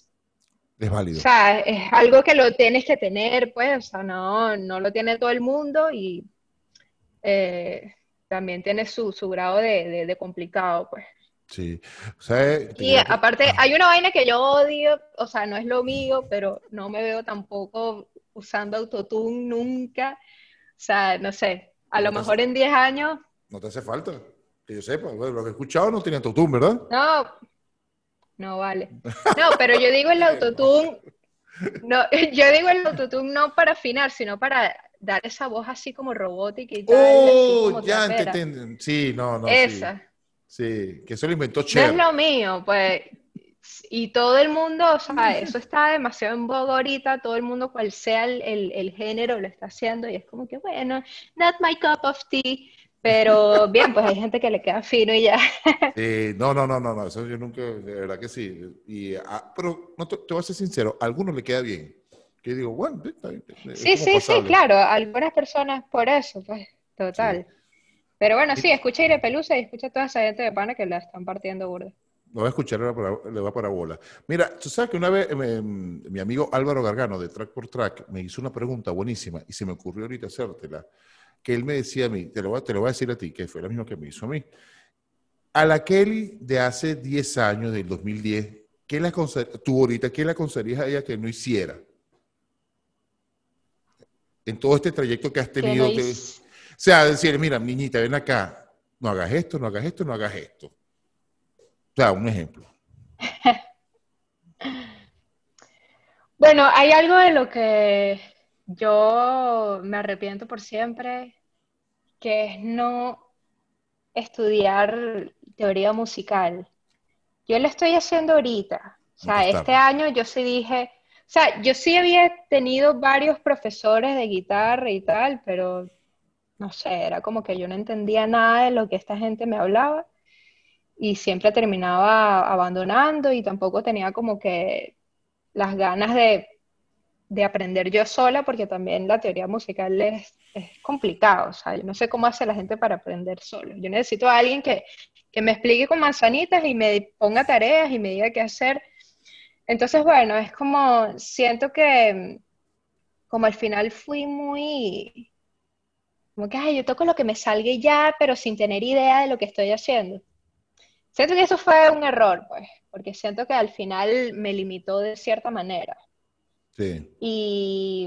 es válido. O sea, es algo que lo tienes que tener, pues, o sea, no, no lo tiene todo el mundo y eh, también tiene su, grado de, complicado, pues. Sí. O sea, y aparte, hay una vaina que yo odio, o sea, no es lo mío, pero no me veo tampoco usando autotune nunca. O sea, no sé, a lo mejor en 10 años. No te hace falta, que yo sepa. lo que he escuchado no tiene autotune, ¿verdad? No, no vale. No, pero yo digo el autotune, no, yo digo el autotune no para afinar, sino para dar esa voz así como robótica y tal. Oh, ya. Sí, no, no. Esa. Sí. que eso lo inventó Cher. No es lo mío, pues. Y todo el mundo, o sea, eso está demasiado en boga ahorita, todo el mundo, cual sea el, el, el género, lo está haciendo, y es como que, bueno, not my cup of tea. Pero bien, pues hay gente que le queda fino y ya. Sí, no, no, no, no, no, eso yo nunca, de verdad que sí. Y, ah, pero no, te, voy a ser sincero, a algunos le queda bien. Que digo, bueno, está bien. Sí, sí, sí, claro, algunas personas por eso, pues, total. Pero bueno, sí, escucha Ire Pelusa y escucha toda esa gente de pana que la están partiendo burda. Lo voy a escuchar, le va para bola. Mira, tú sabes que una vez mi amigo Álvaro Gargano de Track por Track me hizo una pregunta buenísima y se me ocurrió ahorita hacértela que él me decía a mí, te lo, voy, te lo voy a decir a ti, que fue la misma que me hizo a mí. A la Kelly de hace 10 años, del 2010, ¿qué la tú ahorita, qué le aconsejarías a ella que no hiciera? En todo este trayecto que has tenido. o sea, decir, mira, niñita, ven acá, no hagas esto, no hagas esto, no hagas esto. O sea, un ejemplo. bueno, hay algo de lo que yo me arrepiento por siempre, que es no estudiar teoría musical. Yo lo estoy haciendo ahorita. O sea, este año yo sí dije, o sea, yo sí había tenido varios profesores de guitarra y tal, pero no sé, era como que yo no entendía nada de lo que esta gente me hablaba y siempre terminaba abandonando y tampoco tenía como que las ganas de de aprender yo sola, porque también la teoría musical es, es complicado, o sea, yo no sé cómo hace la gente para aprender solo. Yo necesito a alguien que, que me explique con manzanitas y me ponga tareas y me diga qué hacer. Entonces, bueno, es como, siento que como al final fui muy, como que, ay, yo toco lo que me salga ya, pero sin tener idea de lo que estoy haciendo. Siento que eso fue un error, pues, porque siento que al final me limitó de cierta manera. Y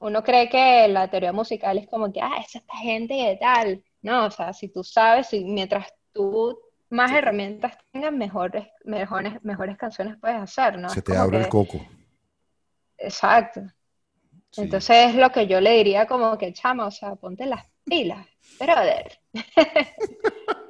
uno cree que la teoría musical es como que, ah, es esta gente y tal. No, o sea, si tú sabes, y mientras tú más herramientas tengas, mejores, mejores, mejores canciones puedes hacer, ¿no? Se te abre el coco. Exacto. Entonces es lo que yo le diría como que, chama, o sea, ponte las pilas, brother.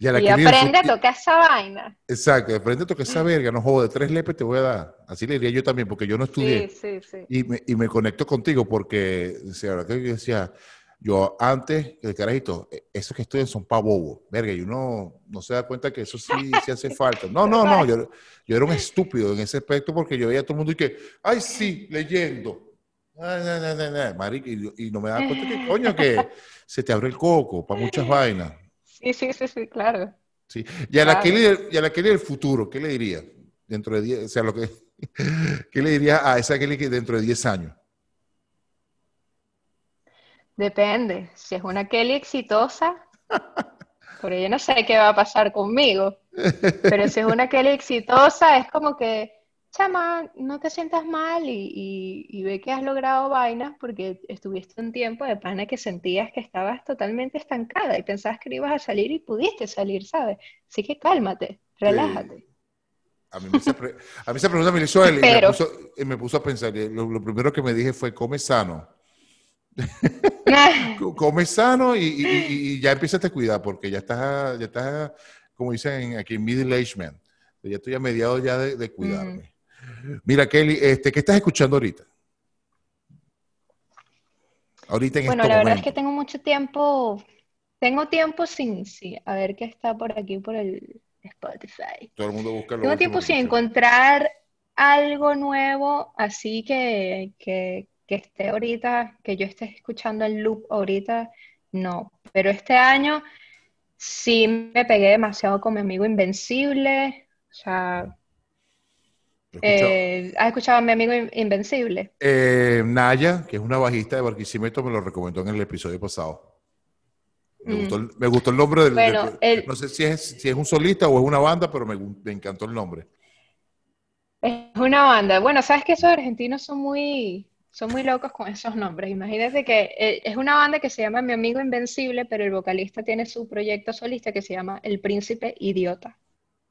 Y, aprende a tocar esa vaina. Exacto, aprende a tocar esa verga, no joder, tres lepes te voy a dar. Así le diría yo también, porque yo no estudié. Sí, sí, sí. Y me, y me conecto contigo porque, o sea, que yo decía, yo antes, el carajito, e, esos que estudian son pa' bobo, verga, y uno no se da cuenta que eso sí, sí hace falta. No, no, no, yo, yo era un estúpido en ese aspecto porque yo veía a todo el mundo y que, ay, sí, leyendo. y, y no me daba cuenta que, coño, que se te abre el coco para muchas vainas. Sí, sí, sí, sí, claro. Sí. Y a, la Kelly, del- y a la Kelly del futuro, ¿qué le diría? Dentro de 10, o sea, lo que, ¿qué le diría a esa Kelly que dentro de 10 años? Depende. Si es una Kelly exitosa, porque yo no sé qué va a pasar conmigo. Pero si es una Kelly exitosa, es como que, chama, no te sientas mal y, y- y ve que has logrado vainas porque estuviste un tiempo de pana que sentías que estabas totalmente estancada y pensabas que no ibas a salir y pudiste salir, ¿sabes? Así que cálmate, relájate. A mí, me pre- a mí esa pregunta me hizo él y me puso, y me puso a pensar. Lo, lo primero que me dije fue, come sano. Co- Come sano y, ya empieza a cuidar porque ya estás, ya estás, como dicen aquí, middle age man. Ya estoy a mediados ya de, de cuidarme. Mira, Kelly, este, ¿qué estás escuchando ahorita? Ahorita en Bueno, la verdad es que tengo mucho tiempo, tengo tiempo sin, sí, a ver qué está por aquí por el Spotify. Todo el mundo busca lo Tengo tiempo sin encontrar algo nuevo, así que, que, que esté ahorita, que yo esté escuchando el loop ahorita, no. Pero este año sí me pegué demasiado con mi amigo Invencible. O sea, eh, ¿has escuchado a mi amigo In- Invencible? Eh, Naya, que es una bajista de Barquisimeto, me lo recomendó en el episodio pasado. Me, Mm. gustó, el, me gustó el nombre del, Bueno, del- el- No sé si es, si es un solista o es una banda, pero me encantó el nombre. Es una banda. Bueno, sabes que esos argentinos son muy, son muy locos con esos nombres. Imagínate que eh, es una banda que se llama Mi Amigo Invencible, pero el vocalista tiene su proyecto solista que se llama El Príncipe Idiota.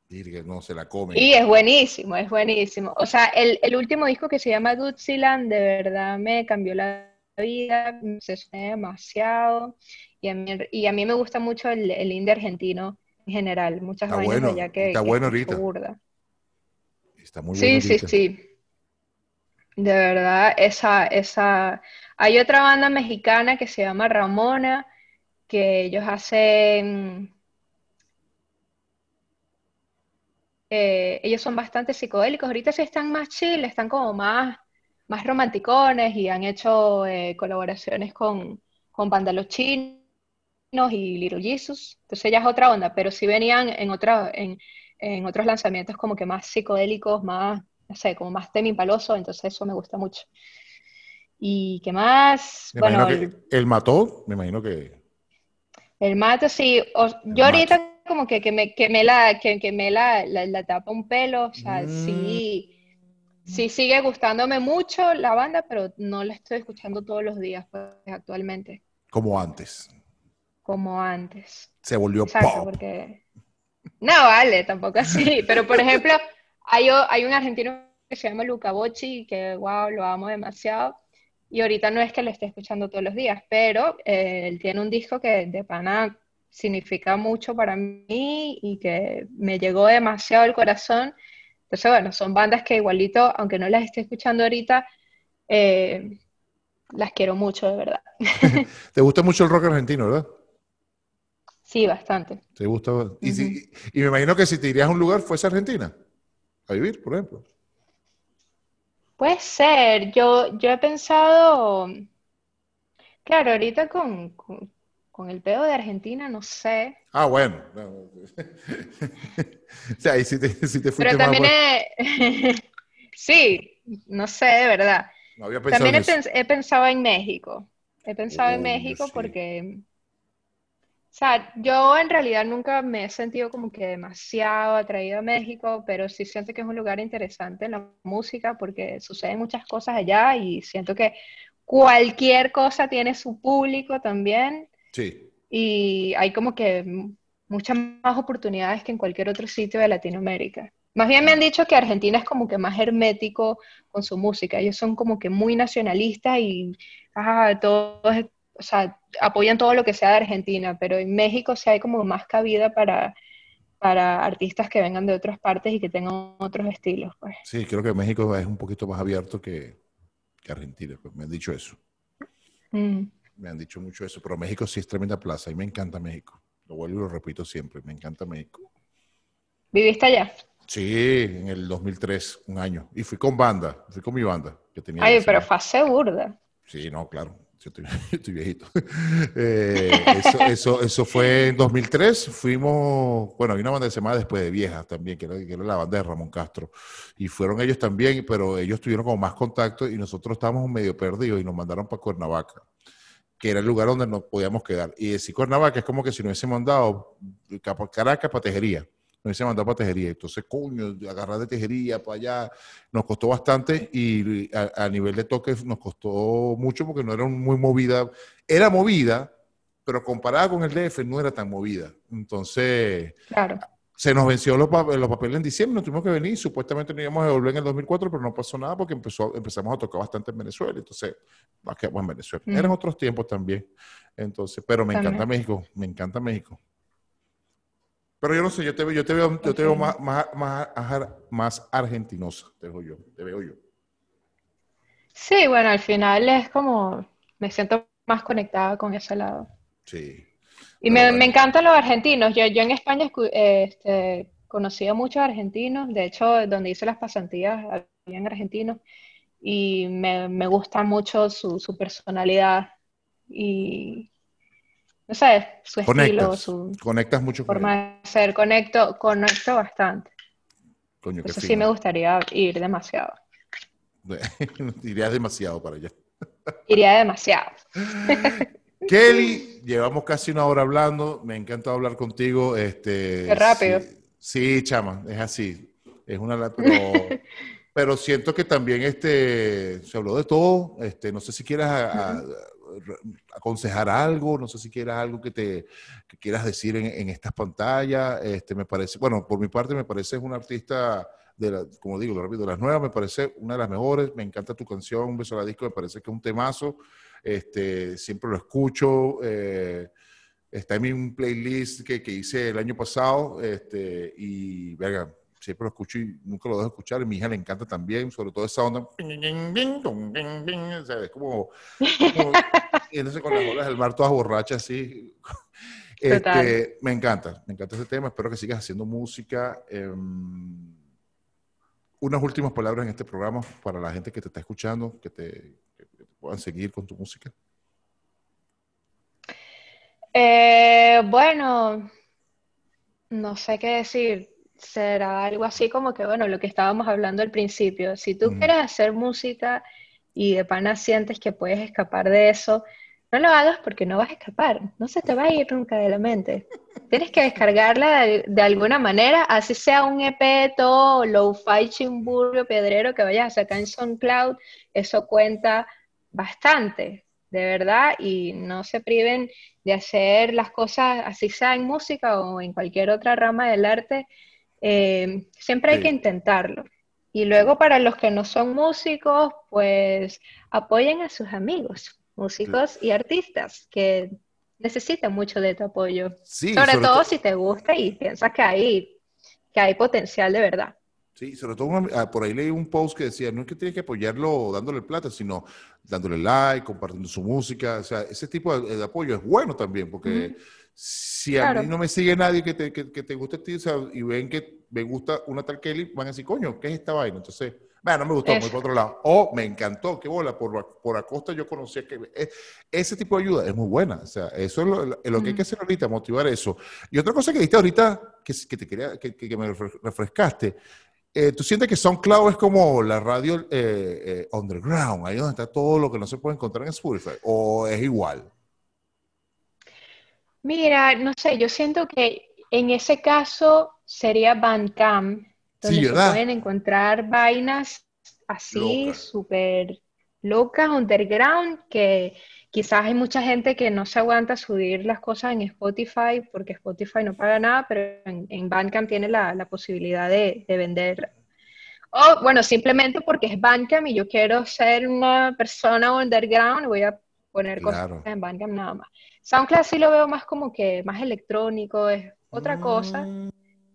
Y que no se la comen. Y es buenísimo, es buenísimo. O sea, el, el último disco que se llama Dutziland, de verdad me cambió la vida, me obsesioné demasiado. Y a mí, y a mí me gusta mucho el, el indie argentino en general. Muchas Está bueno, allá que, está que bueno ahorita. burda. Está muy Sí, bueno sí, ahorita. sí. De verdad, esa, esa. Hay otra banda mexicana que se llama Ramona, que ellos hacen. Eh, ellos son bastante psicodélicos. Ahorita sí están más chill, están como más, más romanticones y han hecho eh, colaboraciones con, con Panda Los Chinos y Little Jesus. Entonces ya es otra onda, pero sí venían en otra, en, en otros lanzamientos como que más psicodélicos, más, no sé, como más temimpaloso, entonces eso me gusta mucho. ¿Y qué más? Me Bueno, imagino el, que él mató, me imagino que. el mate, sí, o- yo ahorita como que, que me, que me la, que, que me la, la, la tapa un pelo, o sea, Mm. sí, sí sigue gustándome mucho la banda, pero no la estoy escuchando todos los días, pues, actualmente, Como antes. como antes. Se volvió Exacto, pop. porque... No, vale, tampoco así. Pero, por ejemplo, hay, hay un argentino que se llama Luca Bocci, que, wow, lo amo demasiado. Y ahorita no es que lo esté escuchando todos los días, pero eh, él tiene un disco que de pana significa mucho para mí y que me llegó demasiado al corazón. Entonces, bueno, son bandas que igualito, aunque no las esté escuchando ahorita, eh, las quiero mucho, de verdad. Te gusta mucho el rock argentino, ¿verdad? Sí, bastante. ¿Te gusta? y, si- y me imagino que si te irías a un lugar, fuese Argentina. A vivir, por ejemplo. Puede ser, yo, yo he pensado, claro, ahorita con, con, con el pedo de Argentina, no sé, Ah, bueno. No. o sea, ahí sí te, sí te fuiste pero más también bueno. he, sí, no sé, de verdad. No había pensado También en he, pens- he pensado en México, he pensado en Coño, México sí. porque, o sea, yo en realidad nunca me he sentido como que demasiado atraído a México, pero sí siento que es un lugar interesante en la música porque suceden muchas cosas allá y siento que cualquier cosa tiene su público también Sí. y hay como que muchas más oportunidades que en cualquier otro sitio de Latinoamérica. Más bien me han dicho que Argentina es como que más hermético con su música. Ellos son como que muy nacionalistas y ah, todos, o sea, apoyan todo lo que sea de Argentina, pero en México sí hay como más cabida para, para artistas que vengan de otras partes y que tengan otros estilos, pues. Sí, creo que México es un poquito más abierto que, que Argentina. pues, me han dicho eso. Mm. Me han dicho mucho eso. Pero México sí es tremenda plaza y me encanta México. Lo vuelvo y lo repito siempre. Me encanta México. ¿Viviste allá? Sí, en el 2003, un año. Y fui con banda. Fui con mi banda. Que tenía Ay, pero fue hace burda. Sí, no, claro. yo estoy, viejito. Eh, eso, eso, fue en 2003. Fuimos, bueno, hay una banda de semana después de Viejas también, que era, que era, la banda de Ramón Castro. Y fueron ellos también, pero ellos tuvieron como más contacto y nosotros estábamos medio perdidos y nos mandaron para Cuernavaca, que era el lugar donde nos podíamos quedar. Y decir Cuernavaca es como que si nos hubiésemos mandado Caracas para Tejería me hubiese mandado para tejería. Entonces, coño, agarrar de tejería para allá nos costó bastante y a, nivel de toque nos costó mucho porque no era muy movida. Era movida, pero comparada con el DF no era tan movida. Entonces, claro. Se nos venció los, los papeles en diciembre, nos tuvimos que venir. Supuestamente nos íbamos a devolver en el 2004, pero no pasó nada porque empezó, empezamos a tocar bastante en Venezuela. Entonces, más que en Venezuela. Eran otros tiempos también. Entonces, pero me encanta México, me encanta México. Pero yo no sé, yo te veo, yo te veo, yo te veo más, más, más, más argentinosa, te veo yo, te veo yo. Sí, bueno, al final es como, me siento más conectada con ese lado. Sí. Y me, me, encantan los argentinos. Yo, yo en España este, conocí a muchos argentinos. De hecho, donde hice las pasantías, habían argentinos. Y me, me gusta mucho su, su personalidad. Y, no sé, su estilo, su conectas mucho forma de ser, conecto, conecto bastante. Coño, Eso sí me gustaría ir demasiado. Irías demasiado para allá. Iría demasiado. Kelly, llevamos casi una hora hablando. Me encanta hablar contigo. Este, Qué rápido. Sí, chama, es así. Es una pero, pero siento que también este se habló de todo. Este, no sé si quieras aconsejar algo, no sé si quieras algo que te quieras decir en, estas pantallas. Este, me parece, bueno, por mi parte me parece un artista de como digo, de las nuevas, me parece una de las mejores, me encanta tu canción, Un beso a la disco, me parece que es un temazo, este, siempre lo escucho, eh, está en mi playlist que, que, hice el año pasado, este, y verga, siempre lo escucho y nunca lo dejo escuchar. A mi hija le encanta también, sobre todo esa onda. O sea, es como, como yéndose con las olas del mar todas borrachas así. Este, me encanta, me encanta ese tema. Espero que sigas haciendo música. Em, unas últimas palabras en este programa para la gente que te está escuchando, que te puedan seguir con tu música. Eh, bueno, no sé qué decir será algo así como que, bueno, lo que estábamos hablando al principio. Si tú quieres hacer música y de pana sientes que puedes escapar de eso, no lo hagas porque no vas a escapar, no se te va a ir nunca de la mente. Tienes que descargarla de, alguna manera, así sea un EP todo low-fi chimburro pedrero que vayas a sacar en SoundCloud, eso cuenta bastante, de verdad, y no se priven de hacer las cosas, así sea en música o en cualquier otra rama del arte, eh, siempre hay que intentarlo. Y luego para los que no son músicos, pues apoyen a sus amigos, músicos y artistas que necesitan mucho de tu apoyo. sobre, todo si te gusta y piensas que hay, que hay potencial de verdad. Sí, sobre todo ah, por ahí leí un post que decía, no es que tienes que apoyarlo dándole plata, sino dándole like, compartiendo su música. O sea, ese tipo de, apoyo es bueno también, porque si a mí no me sigue nadie que te, que, que te guste a ti y ven que me gusta una tal Kelly, van a decir, coño, ¿qué es esta vaina? Entonces, bueno, no me gustó, voy por otro lado. O me encantó, qué bola, por, por acosta yo conocía que eh, ese tipo de ayuda es muy buena. O sea, eso es lo, que hay que hacer ahorita, motivar eso. Y otra cosa que dijiste ahorita, que, que te quería, que, que me refrescaste, eh, ¿tú sientes que SoundCloud es como la radio eh, underground, ahí donde está todo lo que no se puede encontrar en Spotify? ¿O es igual? Mira, no sé, yo siento que en ese caso sería Bandcamp, donde se pueden encontrar vainas así súper locas, underground, que quizás hay mucha gente que no se aguanta subir las cosas en Spotify porque Spotify no paga nada, pero en, Bandcamp tiene la, posibilidad de, de vender. O bueno, simplemente porque es Bandcamp y yo quiero ser una persona underground, voy a poner cosas en Bandcamp nada más. SoundCloud sí lo veo más como que más electrónico, es otra cosa.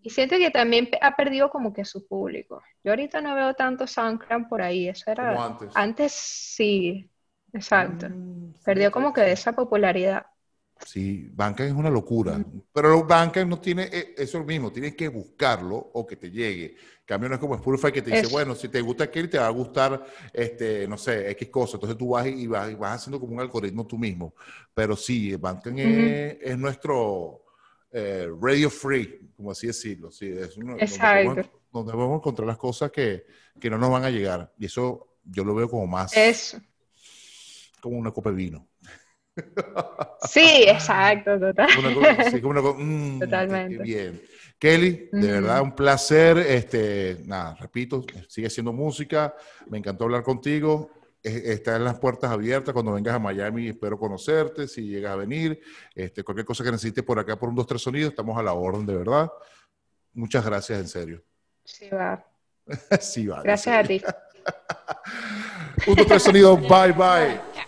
Mm. Y siento que también ha perdido como que su público. Yo ahorita no veo tanto SoundCloud por ahí, eso era... antes. Antes sí, exacto. Mm, Perdió como que esa popularidad. Sí, Bandcamp es una locura. Pero Bandcamp no tiene eh, eso mismo, tienes que buscarlo o que te llegue. cambio no es como Spotify que te dice, bueno, si te gusta aquel, te va a gustar, este, no sé, X cosa. Entonces tú vas y vas, vas haciendo como un algoritmo tú mismo. Pero sí, Bandcamp es, nuestro eh, radio free, como así decirlo. Sí, es uno, Exacto. Donde podemos, encontrar las cosas que, que, no nos van a llegar. Y eso yo lo veo como más... Eso. Como una copa de vino. Sí, exacto, total. Mm, Totalmente. Bien. Kelly, de verdad un placer. Este, nada, repito, sigue siendo música. Me encantó hablar contigo. Está en las puertas abiertas cuando vengas a Miami. Espero conocerte. Si llegas a venir, este, cualquier cosa que necesites por acá por un dos tres sonidos, estamos a la orden, de verdad. Muchas gracias, en serio. Sí, va. sí, va. Gracias a ti. un dos tres sonidos. Bye, bye.